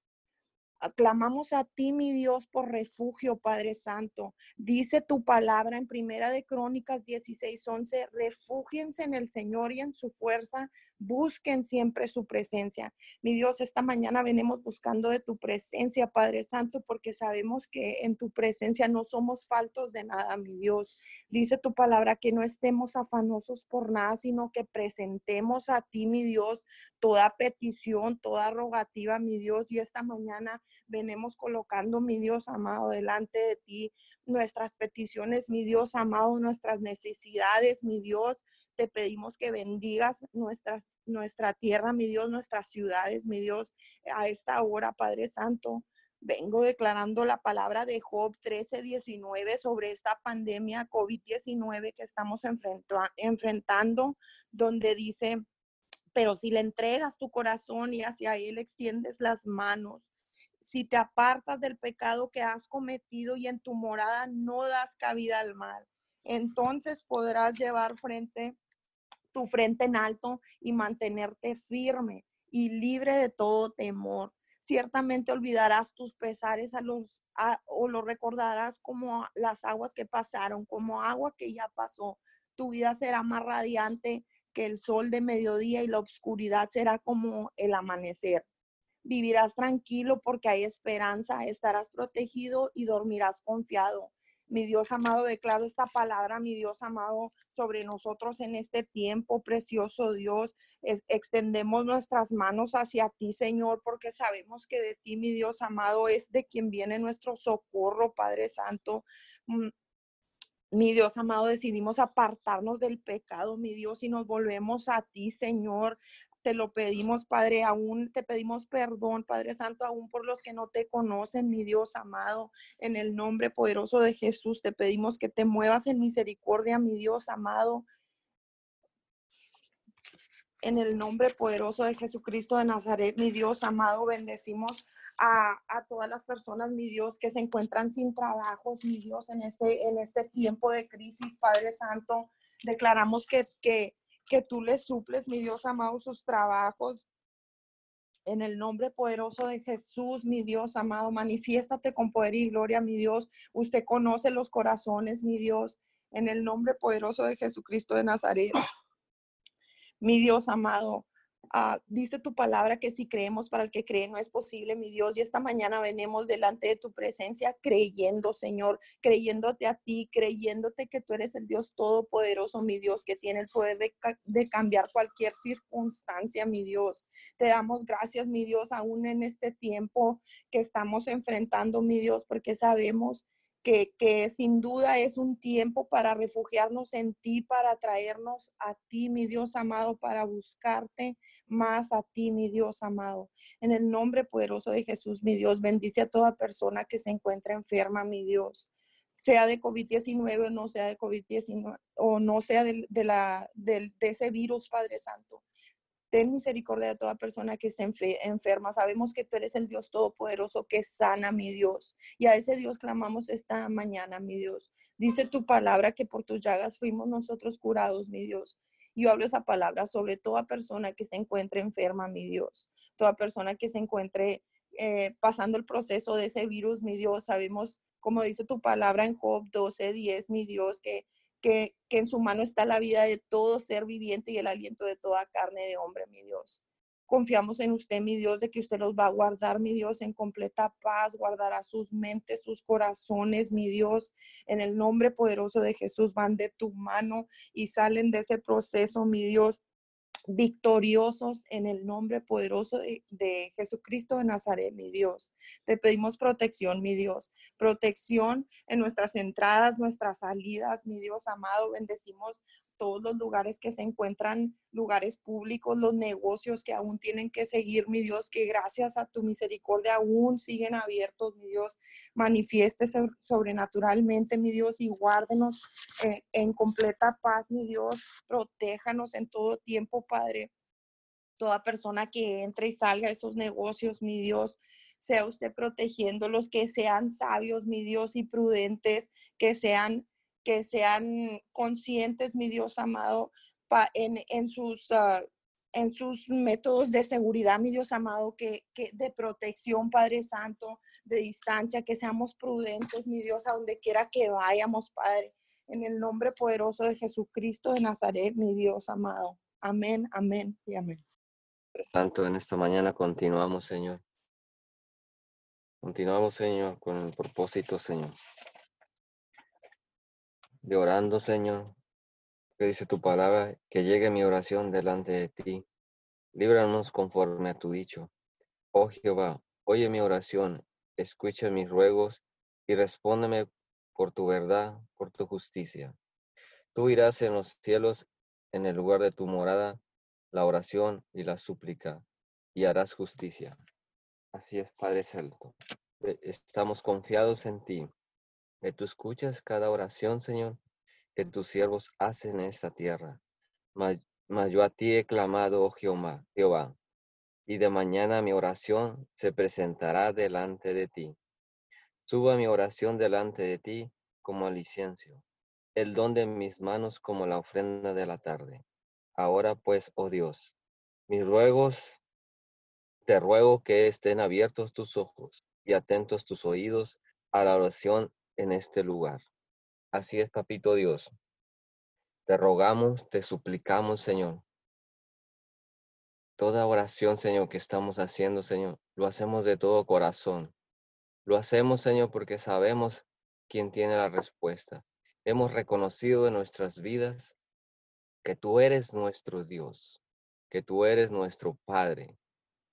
Clamamos a ti, mi Dios, por refugio, Padre Santo. Dice tu palabra en Primera de Crónicas 16:11, refúgiense en el Señor y en su fuerza, busquen siempre su presencia. Mi Dios, esta mañana venimos buscando de tu presencia, Padre Santo, porque sabemos que en tu presencia no somos faltos de nada, mi Dios. Dice tu palabra que no estemos afanosos por nada, sino que presentemos a ti, mi Dios, toda petición, toda rogativa, mi Dios. Y esta mañana venimos colocando, mi Dios amado, delante de ti nuestras peticiones, mi Dios amado, nuestras necesidades, mi Dios te pedimos que bendigas nuestra, nuestra tierra, mi Dios, nuestras ciudades, mi Dios, a esta hora, Padre Santo. Vengo declarando la palabra de Job 13, 19 sobre esta pandemia COVID-19 que estamos enfrentando, donde dice, pero si le entregas tu corazón y hacia él extiendes las manos, si te apartas del pecado que has cometido y en tu morada no das cabida al mal, entonces podrás llevar frente tu frente en alto y mantenerte firme y libre de todo temor. Ciertamente olvidarás tus pesares a los, o lo recordarás como las aguas que pasaron, como agua que ya pasó. Tu vida será más radiante que el sol de mediodía y la oscuridad será como el amanecer. Vivirás tranquilo porque hay esperanza, estarás protegido y dormirás confiado. Mi Dios amado, declaro esta palabra, mi Dios amado, sobre nosotros en este tiempo, precioso Dios. extendemos nuestras manos hacia ti, Señor, porque sabemos que de ti, mi Dios amado, es de quien viene nuestro socorro, Padre Santo. Mm, mi Dios amado, decidimos apartarnos del pecado, mi Dios, y nos volvemos a ti, Señor te lo pedimos, Padre, aún te pedimos perdón, Padre Santo, aún por los que no te conocen, mi Dios amado, en el nombre poderoso de Jesús, te pedimos que te muevas en misericordia, mi Dios amado. En el nombre poderoso de Jesucristo de Nazaret, mi Dios amado, bendecimos a, a, todas las personas, mi Dios, que se encuentran sin trabajos, mi Dios, en este, en este tiempo de crisis, Padre Santo. Declaramos que, que, que tú les suples, mi Dios amado, sus trabajos. En el nombre poderoso de Jesús, mi Dios amado, manifiéstate con poder y gloria, mi Dios. Usted conoce los corazones, mi Dios. En el nombre poderoso de Jesucristo de Nazaret. Mi Dios amado, Ah, dice tu palabra que si creemos para el que cree no es posible, mi Dios. Y esta mañana venimos delante de tu presencia creyendo, Señor, creyéndote a ti, creyéndote que tú eres el Dios todopoderoso, mi Dios, que tiene el poder de, de cambiar cualquier circunstancia, mi Dios. Te damos gracias, mi Dios, aún en este tiempo que estamos enfrentando, mi Dios, porque sabemos que, sin duda es un tiempo para refugiarnos en ti, para traernos a ti, mi Dios amado, para buscarte más a ti, mi Dios amado. En el nombre poderoso de Jesús, mi Dios, bendice a toda persona que se encuentra enferma, mi Dios sea de COVID-19 o no sea de COVID-19 o no sea de, la, de ese virus, Padre Santo ten misericordia de toda persona que esté enferma. Sabemos que tú eres el Dios todopoderoso que sana, mi Dios. Y a ese Dios clamamos esta mañana, mi Dios. Dice tu palabra que por tus llagas fuimos nosotros curados, mi Dios. Yo hablo esa palabra sobre toda persona que se encuentre enferma, mi Dios. Toda persona que se encuentre eh, pasando el proceso de ese virus, mi Dios. Sabemos, como dice tu palabra en Job 12, 10, mi Dios, que que, en su mano está la vida de todo ser viviente y el aliento de toda carne de hombre, mi Dios. Confiamos en usted, mi Dios, de que usted los va a guardar, mi Dios, en completa paz, guardará sus mentes, sus corazones, mi Dios. En el nombre poderoso de Jesús van de tu mano y salen de ese proceso, mi Dios, victoriosos en el nombre poderoso de, Jesucristo de Nazaret, mi Dios. Te pedimos protección, mi Dios, protección en nuestras entradas, nuestras salidas, mi Dios amado. Bendecimos todos los lugares que se encuentran, lugares públicos, los negocios que aún tienen que seguir, mi Dios, que gracias a tu misericordia aún siguen abiertos, mi Dios, manifieste sobrenaturalmente, mi Dios, y guárdenos en, en completa paz, mi Dios, protéjanos en todo tiempo, Padre. Toda persona que entre y salga de esos negocios, mi Dios, sea usted protegiéndolos, que sean sabios, mi Dios, y prudentes, que sean que sean conscientes, mi Dios amado, en, sus, ah, en sus métodos de seguridad, mi Dios amado, que, de protección, Padre Santo, de distancia, que seamos prudentes, mi Dios, a donde quiera que vayamos, Padre, en el nombre poderoso de Jesucristo de Nazaret, mi Dios amado. Amén, amén y amén. Santo, en esta mañana continuamos, Señor. Continuamos, Señor, con el propósito, Señor, de orando, Señor, que dice tu palabra, que llegue mi oración delante de ti. Líbranos conforme a tu dicho. Oh Jehová, oye mi oración, escucha mis ruegos y respóndeme por tu verdad, por tu justicia. Tú irás en los cielos, en el lugar de tu morada, la oración y la súplica, y harás justicia. Así es, Padre Santo. Estamos confiados en ti que tú escuchas cada oración, Señor, que tus siervos hacen en esta tierra. Mas, yo a ti he clamado, oh Jehová, Jehová, y de mañana mi oración se presentará delante de ti. Suba mi oración delante de ti como licencio, el don de mis manos como la ofrenda de la tarde. Ahora pues, oh Dios, mis ruegos, te ruego que estén abiertos tus ojos y atentos tus oídos a la oración en este lugar. Así es, papito Dios. Te rogamos, te suplicamos, Señor. Toda oración, Señor, que estamos haciendo, Señor, lo hacemos de todo corazón. Lo hacemos, Señor, porque sabemos quién tiene la respuesta. Hemos reconocido en nuestras vidas que tú eres nuestro Dios, que tú eres nuestro Padre,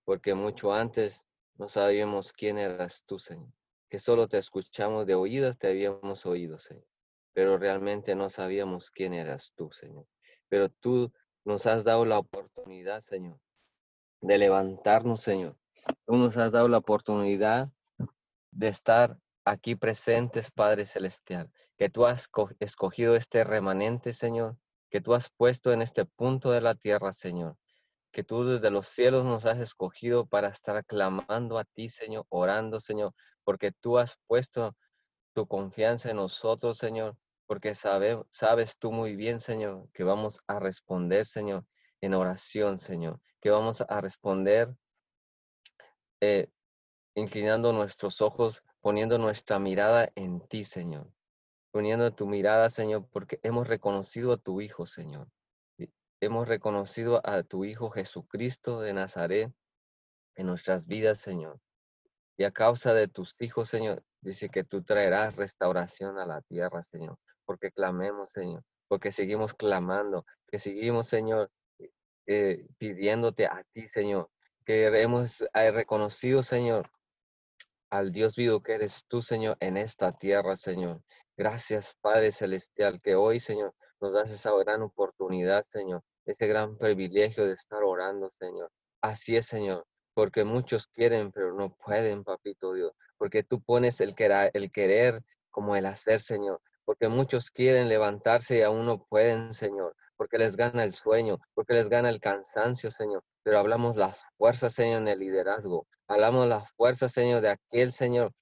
porque mucho antes no sabíamos quién eras tú, Señor que solo te escuchamos de oídas, te habíamos oído, Señor. Pero realmente no sabíamos quién eras tú, Señor. Pero tú nos has dado la oportunidad, Señor, de levantarnos, Señor. Tú nos has dado la oportunidad de estar aquí presentes, Padre Celestial. Que tú has escogido este remanente, Señor. Que tú has puesto en este punto de la tierra, Señor que tú desde los cielos nos has escogido para estar clamando a ti, Señor, orando, Señor, porque tú has puesto tu confianza en nosotros, Señor, porque sabe, sabes tú muy bien, Señor, que vamos a responder, Señor, en oración, Señor, que vamos a responder eh, inclinando nuestros ojos, poniendo nuestra mirada en ti, Señor, poniendo tu mirada, Señor, porque hemos reconocido a tu Hijo, Señor hemos reconocido a tu Hijo Jesucristo de Nazaret en nuestras vidas, Señor. Y a causa de tus hijos, Señor, dice que tú traerás restauración a la tierra, Señor. Porque clamemos, Señor. Porque seguimos clamando. Que seguimos, Señor, eh, pidiéndote a ti, Señor. Que hemos eh, reconocido, Señor, al Dios vivo que eres tú, Señor, en esta tierra, Señor. Gracias, Padre Celestial, que hoy, Señor, nos das esa gran oportunidad, Señor, ese gran privilegio de estar orando, Señor. Así es, Señor, porque muchos quieren, pero no pueden, papito Dios, porque tú pones el, querer, como el hacer, Señor, porque muchos quieren levantarse y aún no pueden, Señor, porque les gana el sueño, porque les gana el cansancio, Señor, pero hablamos las fuerzas, Señor, en el liderazgo, hablamos las fuerzas, Señor, de aquel, Señor,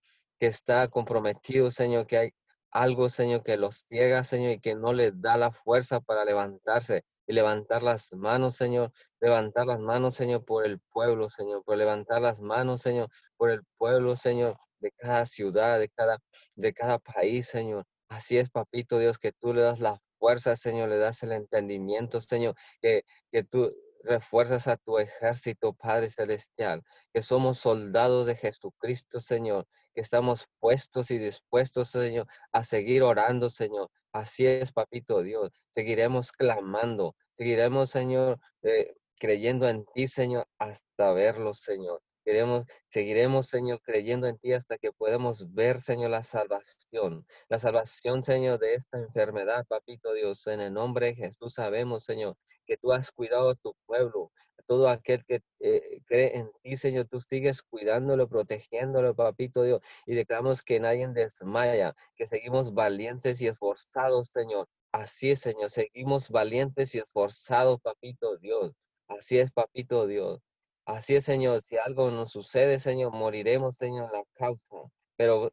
que está comprometido, Señor, que hay algo, Señor, que los ciega, Señor, y que no les da la fuerza para levantarse y levantar las manos, Señor, levantar las manos, Señor, por el pueblo, Señor, por levantar las manos, Señor, por el pueblo, Señor, de cada ciudad, de cada, de cada país, Señor. Así es, papito Dios, que tú le das la fuerza, Señor, le das el entendimiento, Señor, que, que tú refuerzas a tu ejército, Padre Celestial, que somos soldados de Jesucristo, Señor, que estamos puestos y dispuestos, Señor, a seguir orando, Señor. Así es, papito Dios. Seguiremos clamando, seguiremos, Señor, eh, creyendo en ti, Señor, hasta verlo, Señor. Queremos, seguiremos, Señor, creyendo en ti hasta que podamos ver, Señor, la salvación. La salvación, Señor, de esta enfermedad, papito Dios. En el nombre de Jesús sabemos, Señor, que tú has cuidado a tu pueblo. todo aquel que eh, cree en ti, Señor, tú sigues cuidándolo, protegiéndolo, papito Dios. Y declaramos que nadie desmaya, que seguimos valientes y esforzados, Señor. Así es, Señor, seguimos valientes y esforzados, papito Dios. Así es, papito Dios. Así es, Señor, si algo nos sucede, Señor, moriremos, Señor, la causa. Pero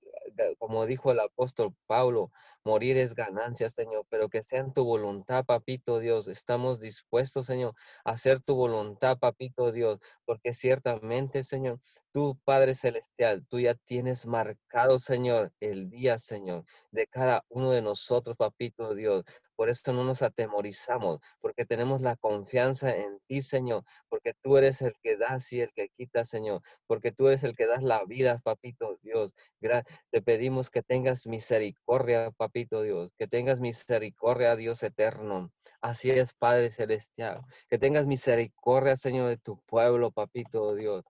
como dijo el apóstol Pablo, morir es ganancia, Señor, pero que sea en tu voluntad, papito Dios. Estamos dispuestos, Señor, a hacer tu voluntad, papito Dios, porque ciertamente, Señor, tú, Padre Celestial, tú ya tienes marcado, Señor, el día, Señor, de cada uno de nosotros, papito Dios. Por eso no nos atemorizamos, porque tenemos la confianza en ti, Señor, porque tú eres el que das y el que quita, Señor, porque tú eres el que das la vida, papito Dios. Te pedimos que tengas misericordia, papito Dios, que tengas misericordia, Dios eterno. Así es, Padre Celestial, que tengas misericordia, Señor, de tu pueblo, papito Dios.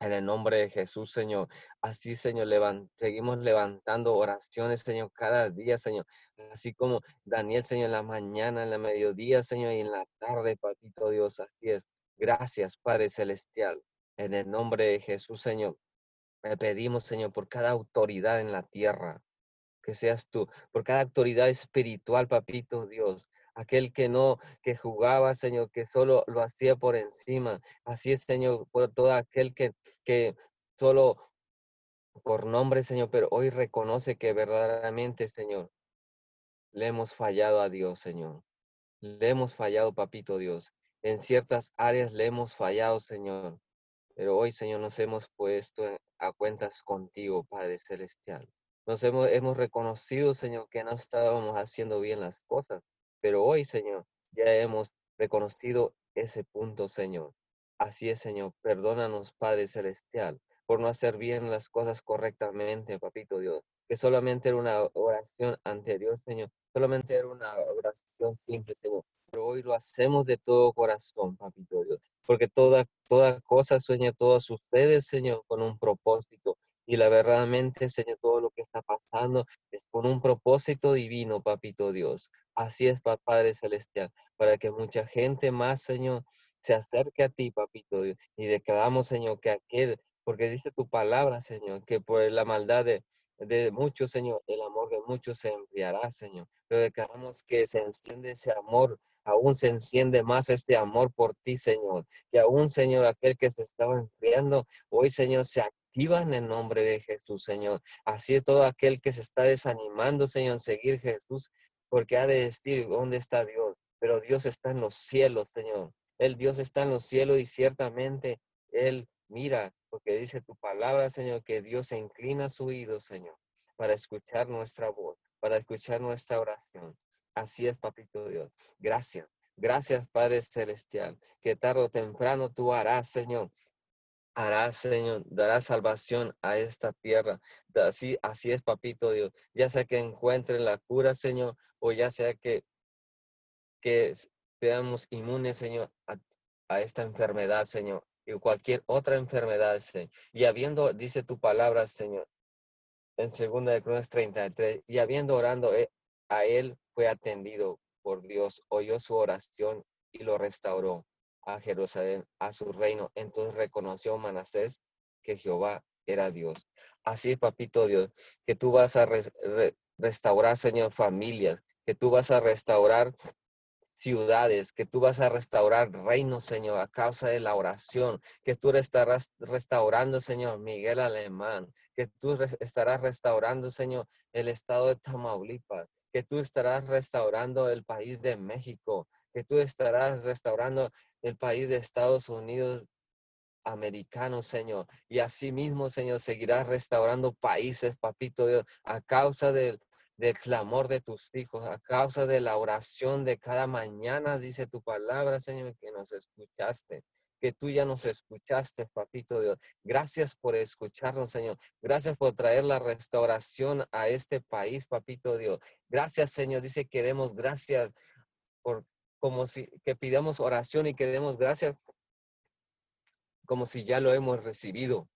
En el nombre de Jesús, Señor. Así, Señor, seguimos levantando oraciones, Señor, cada día, Señor. Así como Daniel, Señor, en la mañana, en la mediodía, Señor, y en la tarde, Papito Dios. Así es. Gracias, Padre Celestial. En el nombre de Jesús, Señor. Le pedimos, Señor, por cada autoridad en la tierra, que seas tú, por cada autoridad espiritual, Papito Dios, aquel que no, que jugaba, Señor, que solo lo hacía por encima. Así es, Señor, por todo aquel que, que solo por nombre, Señor, pero hoy reconoce que verdaderamente, Señor, le hemos fallado a Dios, Señor. Le hemos fallado, papito Dios. En ciertas áreas le hemos fallado, Señor. Pero hoy, Señor, nos hemos puesto a cuentas contigo, Padre Celestial. Nos hemos, hemos reconocido, Señor, que no estábamos haciendo bien las cosas. Pero hoy, Señor, ya hemos reconocido ese punto, Señor. Así es, Señor. Perdónanos, Padre Celestial, por no hacer bien las cosas correctamente, Papito Dios. Que solamente era una oración anterior, Señor. Solamente era una oración simple, Señor. Pero hoy lo hacemos de todo corazón, Papito Dios. Porque toda, toda cosa, Señor, todo sucede, Señor, con un propósito. Y la verdaderamente, Señor, todo lo que está pasando es con un propósito divino, Papito Dios. Así es, Padre Celestial, para que mucha gente más, Señor, se acerque a ti, Papito Dios. Y declaramos, Señor, que aquel, porque dice tu palabra, Señor, que por la maldad de, de muchos, Señor, el amor de muchos se enfriará, Señor. Pero declaramos que se enciende ese amor aún se enciende más este amor por ti, Señor. Que aún, Señor, aquel que se estaba enfriando, hoy, Señor, se en el nombre de Jesús, Señor. Así es todo aquel que se está desanimando, Señor, en seguir Jesús, porque ha de decir, ¿dónde está Dios? Pero Dios está en los cielos, Señor. El Dios está en los cielos y ciertamente Él mira, porque dice tu palabra, Señor, que Dios inclina su oído, Señor, para escuchar nuestra voz, para escuchar nuestra oración. Así es, papito Dios. Gracias. Gracias, Padre Celestial, que tarde o temprano tú harás, Señor, hará, Señor, dará salvación a esta tierra. Así, así es, papito Dios. Ya sea que encuentre la cura, Señor, o ya sea que, que seamos inmunes, Señor, a, esta enfermedad, Señor, y cualquier otra enfermedad, Señor. Y habiendo, dice tu palabra, Señor, en segunda de Crónicas 33, y habiendo orando eh, a él, fue atendido por Dios, oyó su oración y lo restauró a Jerusalén, a su reino. Entonces reconoció Manasés que Jehová era Dios. Así, papito Dios, que tú vas a restaurar, Señor, familias, que tú vas a restaurar ciudades, que tú vas a restaurar reinos, Señor, a causa de la oración, que tú estarás restaurando, Señor, Miguel Alemán, que tú estarás restaurando, Señor, el estado de Tamaulipas, que tú estarás restaurando el país de México, que tú estarás restaurando el país de Estados Unidos americano, Señor. Y así mismo, Señor, seguirás restaurando países, papito Dios, a causa del, del clamor de tus hijos, a causa de la oración de cada mañana, dice tu palabra, Señor, que nos escuchaste que tú ya nos escuchaste, papito Dios. Gracias por escucharnos, Señor. Gracias por traer la restauración a este país, papito Dios. Gracias, Señor. Dice, queremos gracias por como si que pidamos oración y que demos gracias como si ya lo hemos recibido.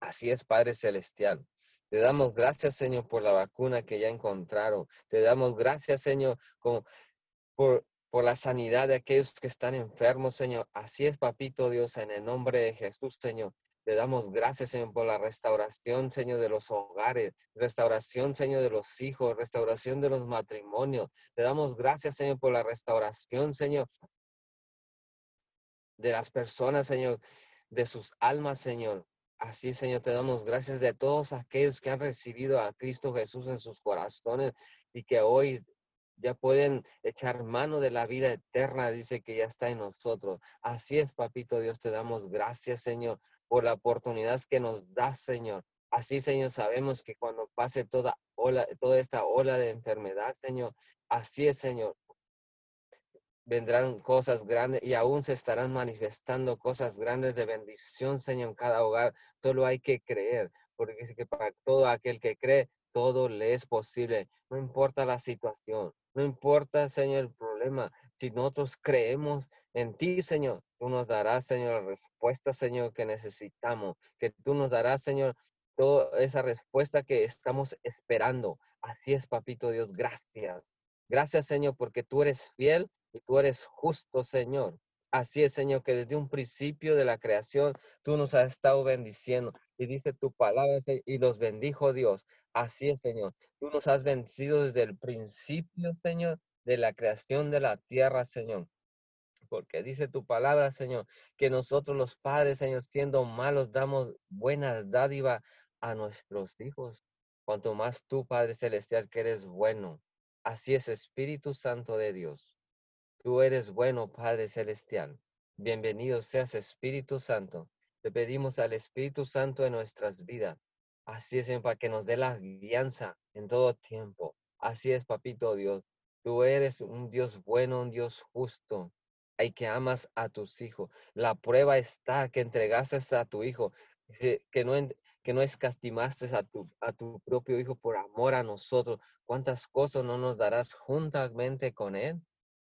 Así es, Padre Celestial. Te damos gracias, Señor, por la vacuna que ya encontraron. Te damos gracias, Señor, por, por la sanidad de aquellos que están enfermos, Señor. Así es, Papito Dios, en el nombre de Jesús, Señor. Te damos gracias, Señor, por la restauración, Señor, de los hogares, restauración, Señor, de los hijos, restauración de los matrimonios. Te damos gracias, Señor, por la restauración, Señor, de las personas, Señor, de sus almas, Señor. Así, Señor, te damos gracias de todos aquellos que han recibido a Cristo Jesús en sus corazones y que hoy ya pueden echar mano de la vida eterna, dice que ya está en nosotros. Así es, papito Dios, te damos gracias, Señor, por la oportunidad que nos das, Señor. Así, Señor, sabemos que cuando pase toda ola, toda esta ola de enfermedad, Señor, así es, Señor, vendrán cosas grandes y aún se estarán manifestando cosas grandes de bendición, Señor, en cada hogar. Solo hay que creer, porque que para todo aquel que cree, todo le es posible. No importa la situación, no importa, Señor, el problema. Si nosotros creemos en ti, Señor, tú nos darás, Señor, la respuesta, Señor, que necesitamos. Que tú nos darás, Señor, toda esa respuesta que estamos esperando. Así es, papito Dios, gracias. Gracias, Señor, porque tú eres fiel y tú eres justo, Señor. Así es, Señor, que desde un principio de la creación tú nos has estado bendiciendo. Y dice tu palabra y los bendijo Dios. Así es, Señor. Tú nos has vencido desde el principio, Señor, de la creación de la tierra, Señor. Porque dice tu palabra, Señor, que nosotros los padres, Señor, siendo malos, damos buenas dádivas a nuestros hijos. Cuanto más tú, Padre Celestial, que eres bueno. Así es, Espíritu Santo de Dios. Tú eres bueno, Padre Celestial. Bienvenido seas, Espíritu Santo. Te pedimos al Espíritu Santo en nuestras vidas. Así es, Señor, para que nos dé la guianza en todo tiempo. Así es, Papito Dios. Tú eres un Dios bueno, un Dios justo. Hay que amas a tus hijos. La prueba está que entregaste a tu hijo, que no, que no escastimaste a tu, a tu propio hijo por amor a nosotros. ¿Cuántas cosas no nos darás juntamente con él?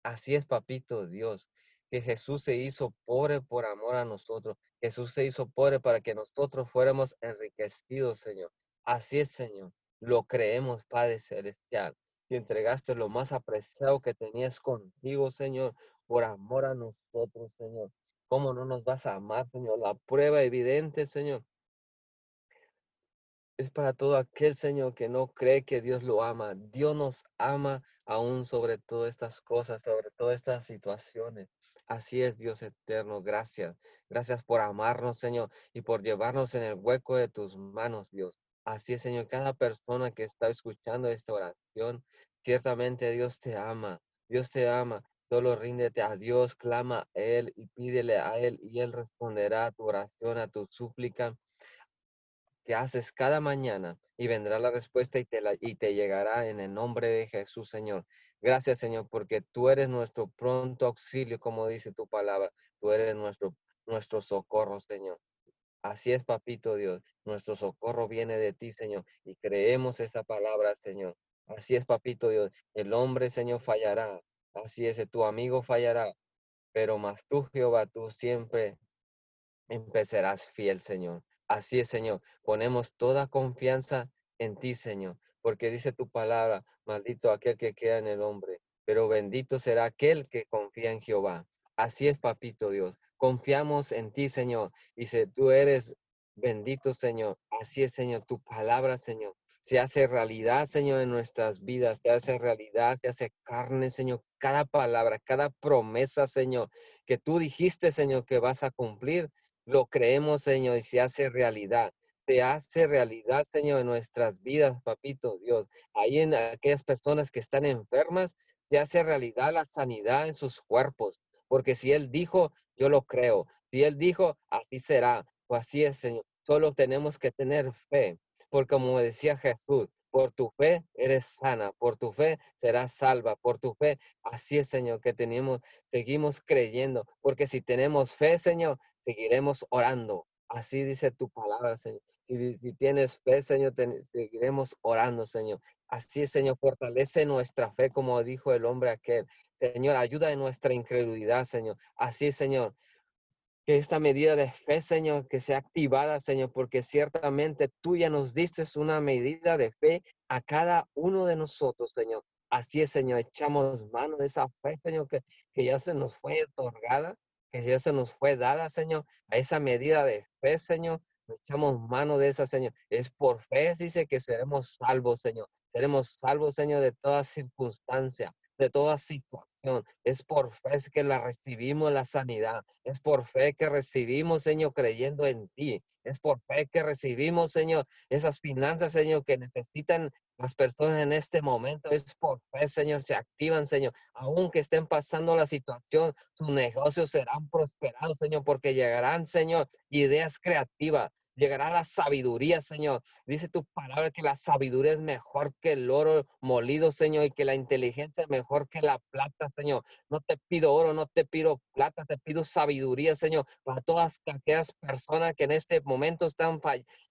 Así es, papito Dios, que Jesús se hizo pobre por amor a nosotros. Jesús se hizo pobre para que nosotros fuéramos enriquecidos, Señor. Así es, Señor. Lo creemos, Padre Celestial. Que entregaste lo más apreciado que tenías contigo, Señor, por amor a nosotros, Señor. ¿Cómo no nos vas a amar, Señor? La prueba evidente, Señor, es para todo aquel, Señor, que no cree que Dios lo ama. Dios nos ama aún sobre todas estas cosas, sobre todas estas situaciones. Así es, Dios eterno. Gracias. Gracias por amarnos, Señor, y por llevarnos en el hueco de tus manos, Dios. Así es, Señor. Cada persona que está escuchando esta oración, ciertamente Dios te ama. Dios te ama. Solo ríndete a Dios, clama a Él y pídele a Él y Él responderá a tu oración, a tu súplica que haces cada mañana y vendrá la respuesta y te, y te llegará en el nombre de Jesús, Señor. Gracias, Señor, porque tú eres nuestro pronto auxilio, como dice tu palabra. Tú eres nuestro, nuestro socorro, Señor. Así es, papito Dios. Nuestro socorro viene de ti, Señor. Y creemos esa palabra, Señor. Así es, papito Dios. El hombre, Señor, fallará. Así es, tu amigo fallará. Pero más tú, Jehová, tú siempre empezarás fiel, Señor. Así es, Señor. Ponemos toda confianza en ti, Señor, porque dice tu palabra, maldito aquel que queda en el hombre, pero bendito será aquel que confía en Jehová. Así es, papito Dios. Confiamos en ti, Señor. Y si tú eres bendito, Señor. Así es, Señor. Tu palabra, Señor, se hace realidad, Señor, en nuestras vidas. Se hace realidad, se hace carne, Señor. Cada palabra, cada promesa, Señor, que tú dijiste, Señor, que vas a cumplir lo creemos, Señor, y se hace realidad. Se hace realidad, Señor, en nuestras vidas, papito Dios. Ahí en aquellas personas que están enfermas, se hace realidad la sanidad en sus cuerpos. Porque si Él dijo, yo lo creo. Si Él dijo, así será. O así es, Señor. Solo tenemos que tener fe. Porque como decía Jesús, por tu fe eres sana, por tu fe serás salva, por tu fe. Así es, Señor, que tenemos, seguimos creyendo, porque si tenemos fe, Señor, seguiremos orando. Así dice tu palabra, Señor. Si, tienes fe, Señor, seguiremos orando, Señor. Así, Señor, fortalece nuestra fe, como dijo el hombre aquel. Señor, ayuda en nuestra incredulidad, Señor. Así, Señor, que esta medida de fe, Señor, que sea activada, Señor, porque ciertamente tú ya nos diste una medida de fe a cada uno de nosotros, Señor. Así es, Señor, echamos mano de esa fe, Señor, que, que ya se nos fue otorgada, que ya se nos fue dada, Señor, a esa medida de fe, Señor. Echamos mano de esa, Señor. Es por fe, dice que seremos salvos, Señor. Seremos salvos, Señor, de toda circunstancia, de toda situación. Es por fe que la recibimos la sanidad. Es por fe que recibimos, Señor, creyendo en ti. Es por fe que recibimos, Señor, esas finanzas, Señor, que necesitan las personas en este momento. Es por fe, Señor, se activan, Señor. Aunque estén pasando la situación, sus negocios serán prosperados, Señor, porque llegarán, Señor, ideas creativas llegará la sabiduría, Señor. Dice tu palabra que la sabiduría es mejor que el oro molido, Señor, y que la inteligencia es mejor que la plata, Señor. No te pido oro, no te pido plata, te pido sabiduría, Señor, para todas aquellas personas que en este momento están,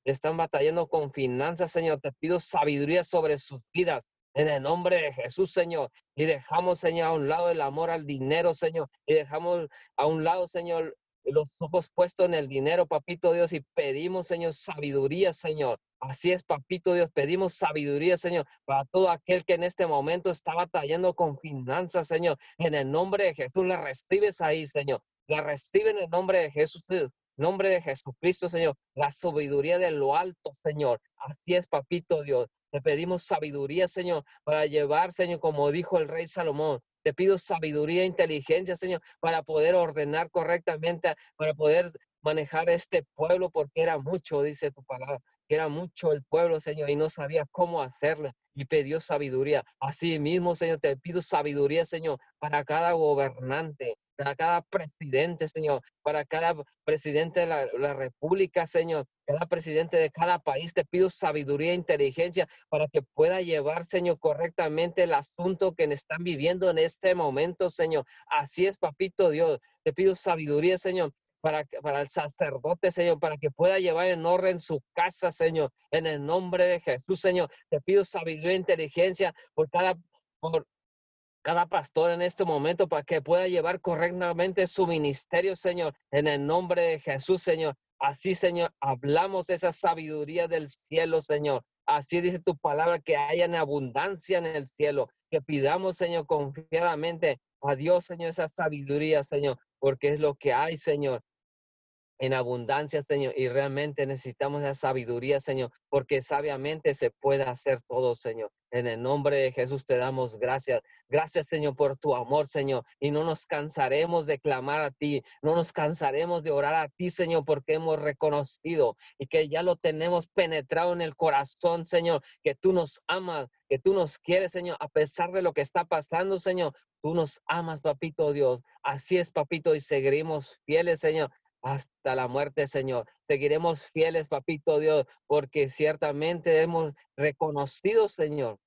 están batallando con finanzas, Señor. Te pido sabiduría sobre sus vidas. En el nombre de Jesús, Señor. Y dejamos, Señor, a un lado el amor al dinero, Señor. Y dejamos a un lado, Señor, los ojos puestos en el dinero, papito Dios, y pedimos, Señor, sabiduría, Señor. Así es, papito Dios, pedimos sabiduría, Señor, para todo aquel que en este momento está batallando con finanzas, Señor. En el nombre de Jesús, la recibes ahí, Señor. La recibe en el nombre de Jesús, nombre de Jesucristo, Señor. La sabiduría de lo alto, Señor. Así es, papito Dios. Te pedimos sabiduría, Señor, para llevar, Señor, como dijo el rey Salomón, te pido sabiduría e inteligencia, Señor, para poder ordenar correctamente, para poder manejar este pueblo, porque era mucho, dice tu palabra, que era mucho el pueblo, Señor, y no sabía cómo hacerlo, y pidió sabiduría. Así mismo, Señor, te pido sabiduría, Señor, para cada gobernante, para cada presidente, Señor, para cada presidente de la, República, Señor, cada presidente de cada país, te pido sabiduría e inteligencia para que pueda llevar, Señor, correctamente el asunto que están viviendo en este momento, Señor. Así es, papito Dios. Te pido sabiduría, Señor, para, para, el sacerdote, Señor, para que pueda llevar en orden su casa, Señor, en el nombre de Jesús, Señor. Te pido sabiduría e inteligencia por cada, por, cada pastor en este momento para que pueda llevar correctamente su ministerio, Señor, en el nombre de Jesús, Señor. Así, Señor, hablamos de esa sabiduría del cielo, Señor. Así dice tu palabra, que haya en abundancia en el cielo. Que pidamos, Señor, confiadamente a Dios, Señor, esa sabiduría, Señor, porque es lo que hay, Señor en abundancia, Señor, y realmente necesitamos esa sabiduría, Señor, porque sabiamente se puede hacer todo, Señor. En el nombre de Jesús te damos gracias. Gracias, Señor, por tu amor, Señor. Y no nos cansaremos de clamar a ti, no nos cansaremos de orar a ti, Señor, porque hemos reconocido y que ya lo tenemos penetrado en el corazón, Señor, que tú nos amas, que tú nos quieres, Señor, a pesar de lo que está pasando, Señor. Tú nos amas, papito Dios. Así es, papito, y seguiremos fieles, Señor, hasta la muerte, Señor. Seguiremos fieles, papito Dios, porque ciertamente hemos reconocido, Señor,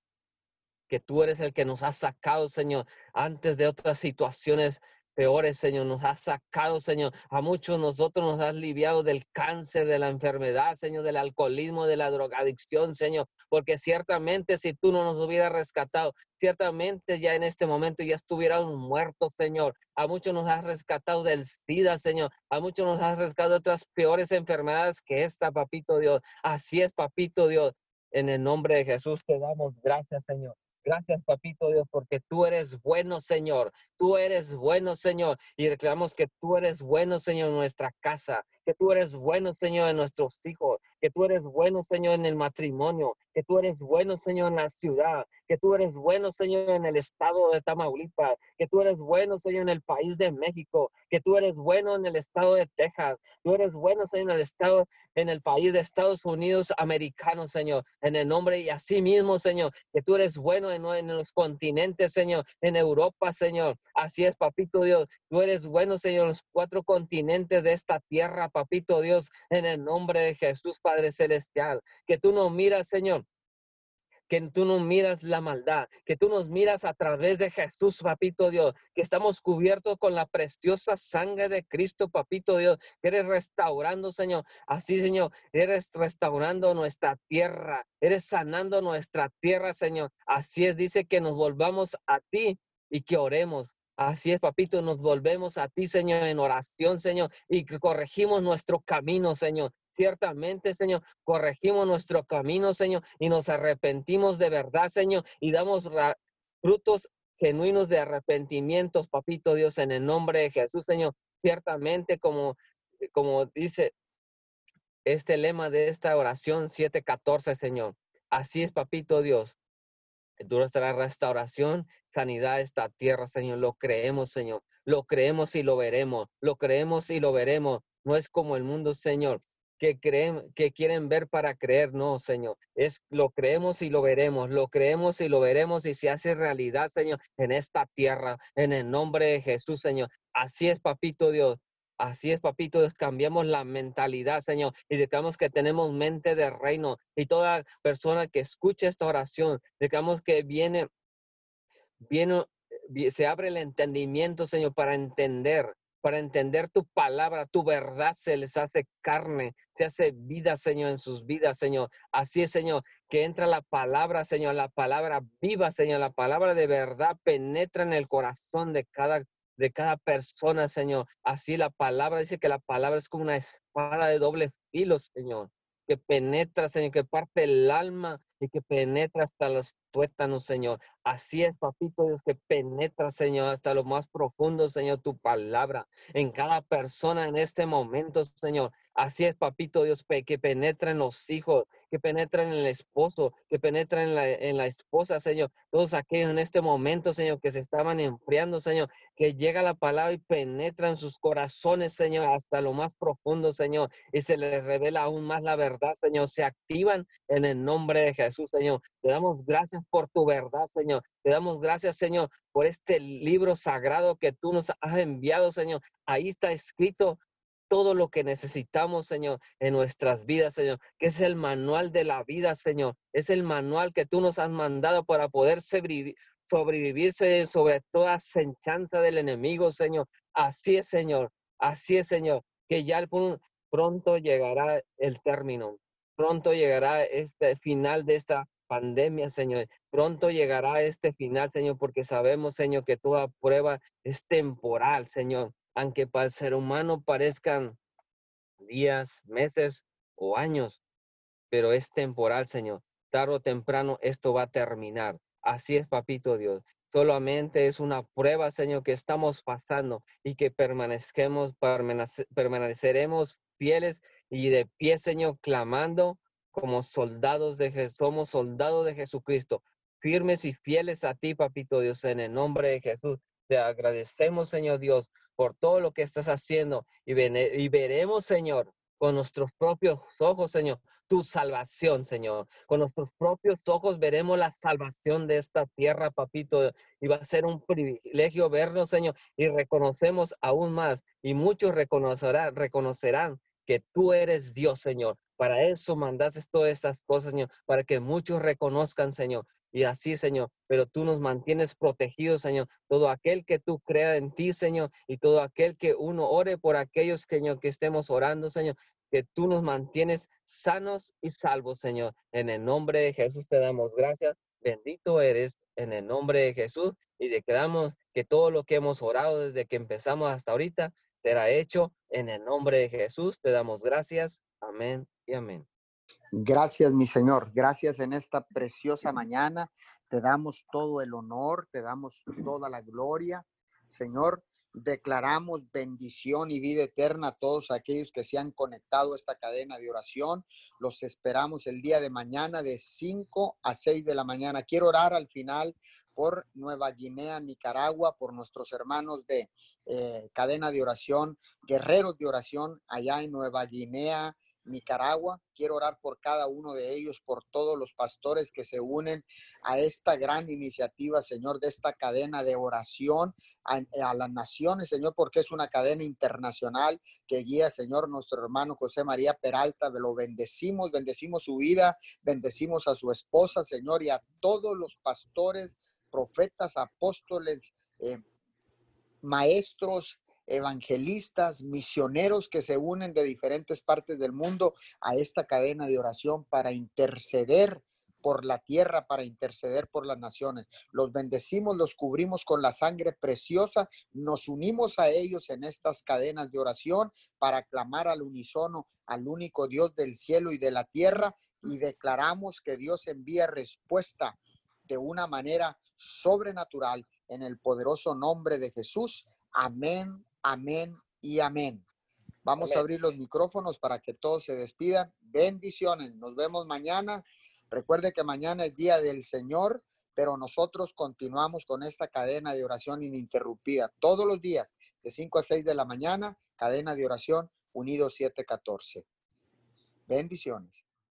que tú eres el que nos ha sacado, Señor, antes de otras situaciones peores, Señor. Nos has sacado, Señor. A muchos nosotros nos has aliviado del cáncer, de la enfermedad, Señor, del alcoholismo, de la drogadicción, Señor. Porque ciertamente si tú no nos hubieras rescatado, ciertamente ya en este momento ya estuviéramos muertos, Señor. A muchos nos has rescatado del SIDA, Señor. A muchos nos has rescatado de otras peores enfermedades que esta, papito Dios. Así es, papito Dios. En el nombre de Jesús te damos gracias, Señor. Gracias, papito Dios, porque tú eres bueno, Señor. Tú eres bueno, Señor. Y declaramos que tú eres bueno, Señor, en nuestra casa. Que tú eres bueno, Señor, en nuestros hijos. Que tú eres bueno, Señor, en el matrimonio. Que tú eres bueno, Señor, en la ciudad. Que tú eres bueno, Señor, en el estado de Tamaulipas. Que tú eres bueno, Señor, en el país de México. Que tú eres bueno en el estado de Texas. Tú eres bueno, Señor, en el estado en el país de Estados Unidos americanos, Señor, en el nombre y así mismo, Señor, que tú eres bueno en, en, los continentes, Señor, en Europa, Señor. Así es, papito Dios, tú eres bueno, Señor, en los cuatro continentes de esta tierra, papito Dios, en el nombre de Jesús, Padre Celestial. Que tú nos miras, Señor, que tú no miras la maldad, que tú nos miras a través de Jesús, papito Dios, que estamos cubiertos con la preciosa sangre de Cristo, papito Dios, que eres restaurando, Señor. Así, Señor, eres restaurando nuestra tierra, eres sanando nuestra tierra, Señor. Así es, dice que nos volvamos a ti y que oremos. Así es, papito, nos volvemos a ti, Señor, en oración, Señor, y corregimos nuestro camino, Señor. Ciertamente, Señor, corregimos nuestro camino, Señor, y nos arrepentimos de verdad, Señor, y damos frutos genuinos de arrepentimientos, papito Dios, en el nombre de Jesús, Señor. Ciertamente, como, como dice este lema de esta oración 714, Señor. Así es, papito Dios. Durante restauración, sanidad esta tierra, Señor. Lo creemos, Señor. Lo creemos y lo veremos. Lo creemos y lo veremos. No es como el mundo, Señor, que creen, que quieren ver para creer. No, Señor. Es lo creemos y lo veremos. Lo creemos y lo veremos y se hace realidad, Señor, en esta tierra, en el nombre de Jesús, Señor. Así es, papito Dios. Así es, papito, cambiamos la mentalidad, Señor, y digamos que tenemos mente de reino. Y toda persona que escuche esta oración, digamos que viene, viene, se abre el entendimiento, Señor, para entender, para entender tu palabra, tu verdad se les hace carne, se hace vida, Señor, en sus vidas, Señor. Así es, Señor, que entra la palabra, Señor, la palabra viva, Señor, la palabra de verdad penetra en el corazón de cada de cada persona, Señor. Así la palabra dice que la palabra es como una espada de doble filo, Señor, que penetra, Señor, que parte el alma y que penetra hasta los tuétanos, Señor. Así es, papito Dios, que penetra, Señor, hasta lo más profundo, Señor, tu palabra en cada persona en este momento, Señor. Así es, papito Dios, que penetra en los hijos, que penetra en el esposo, que penetra en la, en la esposa, Señor. Todos aquellos en este momento, Señor, que se estaban enfriando, Señor, que llega la palabra y penetra en sus corazones, Señor, hasta lo más profundo, Señor, y se les revela aún más la verdad, Señor. Se activan en el nombre de Jesús, Señor. Te damos gracias por tu verdad, Señor. Te damos gracias, Señor, por este libro sagrado que tú nos has enviado, Señor. Ahí está escrito todo lo que necesitamos, Señor, en nuestras vidas, Señor, que es el manual de la vida, Señor. Es el manual que tú nos has mandado para poder sobrevivirse sobre toda senchanza del enemigo, Señor. Así es, Señor. Así es, Señor, que ya pronto llegará el término. Pronto llegará este final de esta pandemia, Señor. Pronto llegará este final, Señor, porque sabemos, Señor, que toda prueba es temporal, Señor aunque para el ser humano parezcan días, meses o años, pero es temporal, Señor. Tarde o temprano esto va a terminar. Así es, papito Dios. Solamente es una prueba, Señor, que estamos pasando y que permanezquemos, permaneceremos fieles y de pie, Señor, clamando como soldados de somos soldados de Jesucristo, firmes y fieles a ti, papito Dios, en el nombre de Jesús. Te agradecemos, Señor Dios, por todo lo que estás haciendo y, veremos, Señor, con nuestros propios ojos, Señor, tu salvación, Señor. Con nuestros propios ojos veremos la salvación de esta tierra, papito. Y va a ser un privilegio vernos, Señor. Y reconocemos aún más. Y muchos reconocerán, reconocerán que tú eres Dios, Señor. Para eso mandaste todas estas cosas, Señor. Para que muchos reconozcan, Señor, y así, Señor, pero tú nos mantienes protegidos, Señor. Todo aquel que tú creas en ti, Señor, y todo aquel que uno ore por aquellos, Señor, que estemos orando, Señor, que tú nos mantienes sanos y salvos, Señor. En el nombre de Jesús te damos gracias. Bendito eres en el nombre de Jesús y declaramos que todo lo que hemos orado desde que empezamos hasta ahorita será hecho en el nombre de Jesús. Te damos gracias. Amén y amén. Gracias, mi Señor. Gracias en esta preciosa mañana. Te damos todo el honor, te damos toda la gloria. Señor, declaramos bendición y vida eterna a todos aquellos que se han conectado a esta cadena de oración. Los esperamos el día de mañana de 5 a 6 de la mañana. Quiero orar al final por Nueva Guinea, Nicaragua, por nuestros hermanos de eh, cadena de oración, guerreros de oración allá en Nueva Guinea, Nicaragua. Quiero orar por cada uno de ellos, por todos los pastores que se unen a esta gran iniciativa, Señor, de esta cadena de oración a, las naciones, Señor, porque es una cadena internacional que guía, Señor, nuestro hermano José María Peralta. Lo bendecimos, bendecimos su vida, bendecimos a su esposa, Señor, y a todos los pastores, profetas, apóstoles. Eh, maestros, evangelistas, misioneros que se unen de diferentes partes del mundo a esta cadena de oración para interceder por la tierra para interceder por las naciones. Los bendecimos, los cubrimos con la sangre preciosa, nos unimos a ellos en estas cadenas de oración para clamar al unísono al único Dios del cielo y de la tierra y declaramos que Dios envía respuesta de una manera sobrenatural en el poderoso nombre de Jesús. Amén, amén y amén. Vamos a abrir los micrófonos para que todos se despidan. Bendiciones. Nos vemos mañana. Recuerde que mañana es día del Señor, pero nosotros continuamos con esta cadena de oración ininterrumpida todos los días, de 5 a 6 de la mañana, cadena de oración unido 714. Bendiciones.